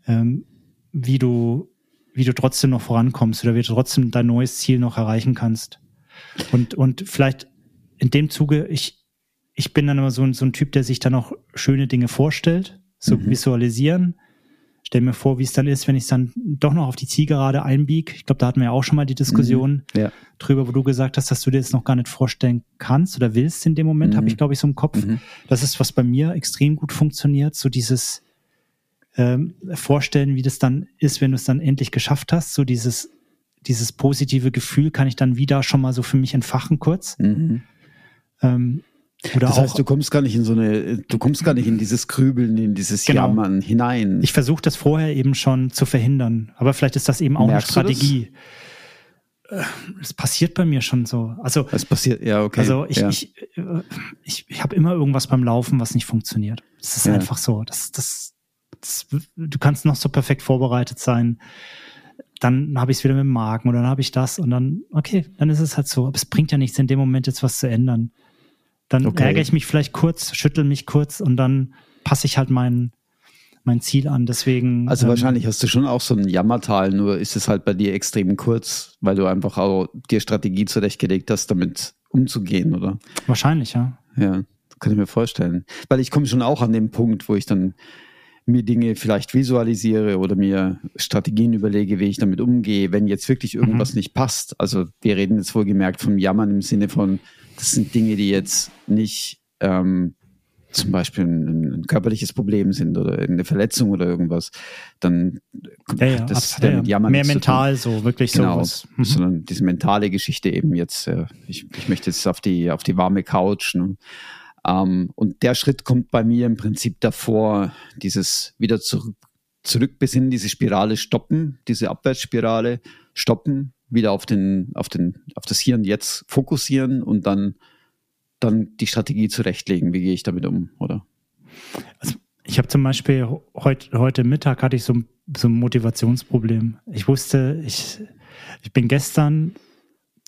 ähm, wie du wie du trotzdem noch vorankommst oder wie du trotzdem dein neues Ziel noch erreichen kannst. Und, und vielleicht in dem Zuge, ich, ich bin dann immer so ein, so ein Typ, der sich dann auch schöne Dinge vorstellt, so mhm. visualisieren. Stell mir vor, wie es dann ist, wenn ich es dann doch noch auf die Zielgerade einbiege. Ich glaube, da hatten wir ja auch schon mal die Diskussion mhm. ja. drüber, wo du gesagt hast, dass du dir das noch gar nicht vorstellen kannst oder willst in dem Moment, mhm. habe ich, glaube ich, so im Kopf. Mhm. Das ist, was bei mir extrem gut funktioniert, so dieses ähm, vorstellen, wie das dann ist, wenn du es dann endlich geschafft hast, so dieses dieses positive Gefühl kann ich dann wieder schon mal so für mich entfachen kurz. Mhm. Ähm, oder das heißt, auch, du kommst gar nicht in so eine, du kommst gar nicht in dieses Grübeln, in dieses genau. Jammern hinein. Ich versuche das vorher eben schon zu verhindern, aber vielleicht ist das eben auch Merkst eine Strategie. Äh, es passiert bei mir schon so. Also es passiert, ja okay. Also ich ja. ich äh, ich, ich habe immer irgendwas beim Laufen, was nicht funktioniert. Das ist ja. einfach so. Das das, das du kannst noch so perfekt vorbereitet sein dann habe ich es wieder mit dem Magen oder dann habe ich das und dann, okay, dann ist es halt so. Aber es bringt ja nichts, in dem Moment jetzt was zu ändern. Dann okay. ärgere ich mich vielleicht kurz, schüttel mich kurz und dann passe ich halt mein, mein Ziel an. Deswegen. Also ähm, wahrscheinlich hast du schon auch so ein Jammertal, nur ist es halt bei dir extrem kurz, weil du einfach auch dir Strategie zurechtgelegt hast, damit umzugehen, oder? Wahrscheinlich, ja. Ja, kann ich mir vorstellen. Weil ich komme schon auch an den Punkt, wo ich dann mir Dinge vielleicht visualisiere oder mir Strategien überlege, wie ich damit umgehe, wenn jetzt wirklich irgendwas mhm. nicht passt. Also wir reden jetzt wohlgemerkt vom Jammern im Sinne von, das sind Dinge, die jetzt nicht ähm, zum Beispiel ein, ein, körperliches Problem sind oder eine Verletzung oder irgendwas, dann ja, ja, das hat ja, mit Jammern mehr mental so wirklich genau, sowas. Mhm. sondern diese mentale Geschichte eben jetzt. Äh, ich, ich möchte jetzt auf die auf die warme Couch. Ne? Ähm, und der Schritt kommt bei mir im Prinzip davor, dieses wieder zurück, zurück diese Spirale stoppen, diese Abwärtsspirale stoppen, wieder auf den, auf den, auf das Hier und Jetzt fokussieren und dann, dann die Strategie zurechtlegen. Wie gehe ich damit um, oder? Also ich habe zum Beispiel heute, heute Mittag hatte ich so, so ein Motivationsproblem. Ich wusste, ich, ich bin gestern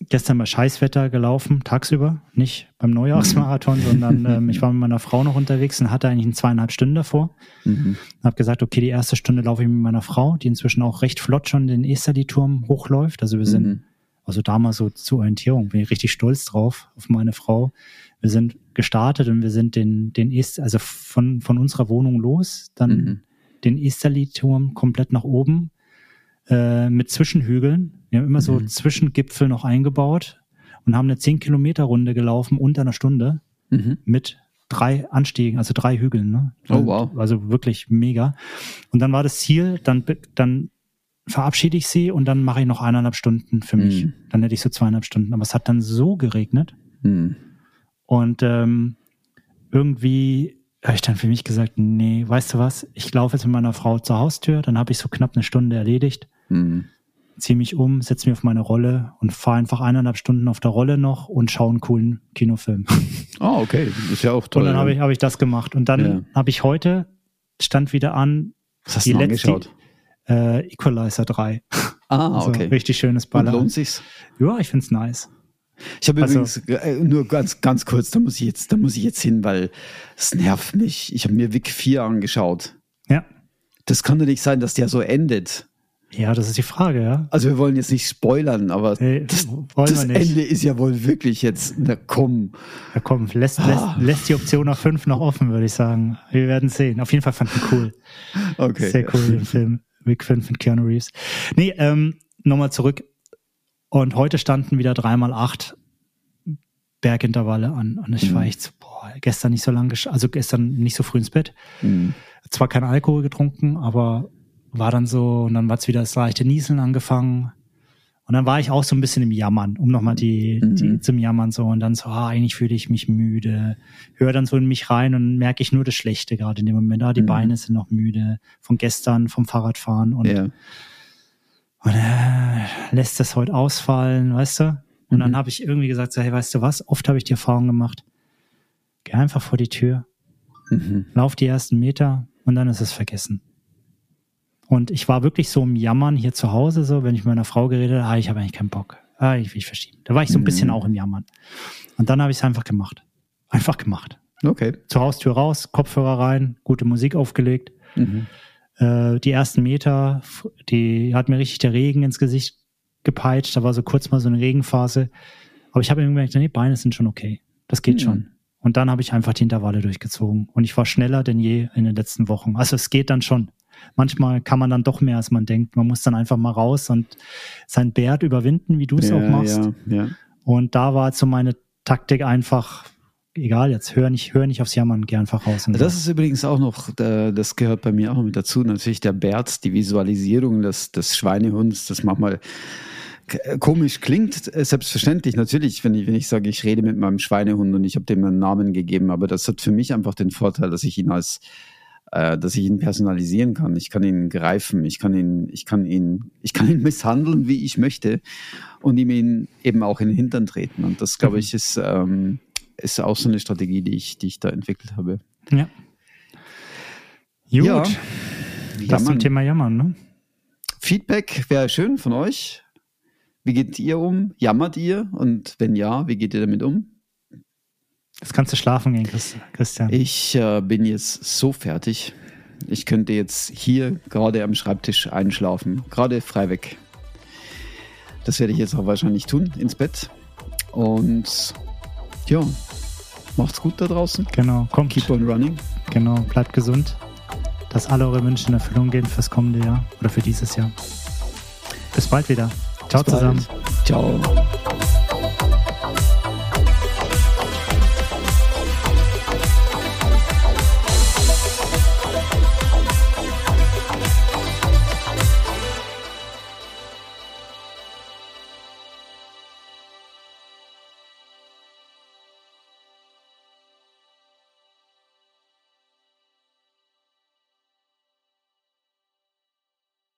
gestern bei Scheißwetter gelaufen, tagsüber, nicht beim Neujahrsmarathon, *laughs* sondern ähm, ich war mit meiner Frau noch unterwegs und hatte eigentlich eine zweieinhalb Stunden davor. Mhm. Habe gesagt, okay, die erste Stunde laufe ich mit meiner Frau, die inzwischen auch recht flott schon den Esterli-Turm hochläuft. Also wir sind mhm. Also damals so zur Orientierung bin ich richtig stolz drauf, auf meine Frau. Wir sind gestartet und wir sind den, den Est, also von, von unserer Wohnung los, dann mhm. den Esterli-Turm komplett nach oben, äh, mit Zwischenhügeln. Wir haben immer mhm. so Zwischengipfel noch eingebaut und haben eine 10-Kilometer-Runde gelaufen unter einer Stunde mhm. mit drei Anstiegen, also drei Hügeln. Ne? Oh, wow. Also wirklich mega. Und dann war das Ziel, dann, dann verabschiede ich sie und dann mache ich noch eineinhalb Stunden für mich. Mhm. Dann hätte ich so zweieinhalb Stunden. Aber es hat dann so geregnet. Mhm. Und ähm, irgendwie habe ich dann für mich gesagt, nee, weißt du was, ich laufe jetzt mit meiner Frau zur Haustür, dann habe ich so knapp eine Stunde erledigt. Mhm ziehe mich um, setze mich auf meine Rolle und fahre einfach eineinhalb Stunden auf der Rolle noch und schaue einen coolen Kinofilm. Oh, *laughs* okay. Ist ja auch toll. Und dann habe ich, hab ich das gemacht. Und dann ja. habe ich heute, stand wieder an, Was hast die du letzte? Äh, Equalizer 3. Ah, *laughs* also, okay. Richtig schönes Baller. Und lohnt sich's? Ja, ich find's nice. Ich habe also, übrigens äh, nur ganz ganz kurz, da muss ich jetzt, da muss ich jetzt hin, weil es nervt mich. Ich habe mir Vic 4 angeschaut. Ja. Das kann doch nicht sein, dass der so endet. Ja, das ist die Frage, ja. Also wir wollen jetzt nicht spoilern, aber hey, das, das Ende ist ja wohl wirklich jetzt, na komm. Ja komm, lässt, ah. lässt, lässt die Option auf fünf noch offen, würde ich sagen. Wir werden sehen. Auf jeden Fall fand ich cool. *laughs* Okay. Sehr cool, den Film. Week 5 mit Keanu Reeves. Nee, ähm, nochmal zurück. Und heute standen wieder dreimal acht Bergintervalle an. Und ich mhm. war echt so, boah, gestern nicht so lange, also gestern nicht so früh ins Bett. Mhm. Zwar kein Alkohol getrunken, aber war dann so, und dann war es wieder das leichte Nieseln angefangen. Und dann war ich auch so ein bisschen im Jammern, um nochmal die, mhm. die zum Jammern so. Und dann so, ah, eigentlich fühle ich mich müde. Höre dann so in mich rein und merke ich nur das Schlechte gerade in dem Moment. Ah, die mhm. Beine sind noch müde von gestern, vom Fahrradfahren. Und, ja. und äh, lässt das heute ausfallen, weißt du? Und mhm. dann habe ich irgendwie gesagt, so, hey, weißt du was? Oft habe ich die Erfahrung gemacht. Geh einfach vor die Tür, mhm. lauf die ersten Meter und dann ist es vergessen. Und ich war wirklich so im Jammern hier zu Hause, so, wenn ich mit meiner Frau geredet habe, ah, ich habe eigentlich keinen Bock. Ah, ich will ich verschieben. Da war ich so ein bisschen mhm. auch im Jammern. Und dann habe ich es einfach gemacht. Einfach gemacht. Okay. Zur Haustür raus, Kopfhörer rein, gute Musik aufgelegt. Mhm. Äh, die ersten Meter, die hat mir richtig der Regen ins Gesicht gepeitscht. Da war so kurz mal so eine Regenphase. Aber ich habe irgendwie gedacht, nee, Beine sind schon okay. Das geht mhm. schon. Und dann habe ich einfach die Intervalle durchgezogen. Und ich war schneller denn je in den letzten Wochen. Also es geht dann schon manchmal kann man dann doch mehr, als man denkt. Man muss dann einfach mal raus und sein Bärt überwinden, wie du es ja, auch machst. Ja, ja. Und da war so meine Taktik einfach, egal, jetzt hör nicht, hör nicht aufs Jammern, geh einfach raus. das ist übrigens auch noch, das gehört bei mir auch mit dazu, natürlich der Bert, die Visualisierung des, des Schweinehunds, das manchmal komisch klingt, äh, selbstverständlich, natürlich, wenn ich, wenn ich sage, ich rede mit meinem Schweinehund und ich habe dem einen Namen gegeben, aber das hat für mich einfach den Vorteil, dass ich ihn als äh, dass ich ihn personalisieren kann. Ich kann ihn greifen, ich kann ihn, ich kann ihn, ich kann ihn *laughs* misshandeln, wie ich möchte und ihm ihn eben auch in den Hintern treten. Und das, glaube ich, ist, ähm, ist auch so eine Strategie, die ich, die ich da entwickelt habe. Ja. Gut. Ja, das zum Thema Jammern, ne? Feedback wäre schön von euch. Wie geht ihr um? Jammert ihr? Und wenn ja, wie geht ihr damit um? Jetzt kannst du schlafen gehen, Christian. Ich äh, bin jetzt so fertig. Ich könnte jetzt hier gerade am Schreibtisch einschlafen, gerade frei weg. Das werde ich jetzt auch wahrscheinlich tun, ins Bett. Und ja, macht's gut da draußen. Genau, kommt. Keep on running. Genau, bleibt gesund. Dass alle eure Wünsche in Erfüllung gehen fürs kommende Jahr oder für dieses Jahr. Bis bald wieder. Ciao Bis zusammen. Bald. Ciao.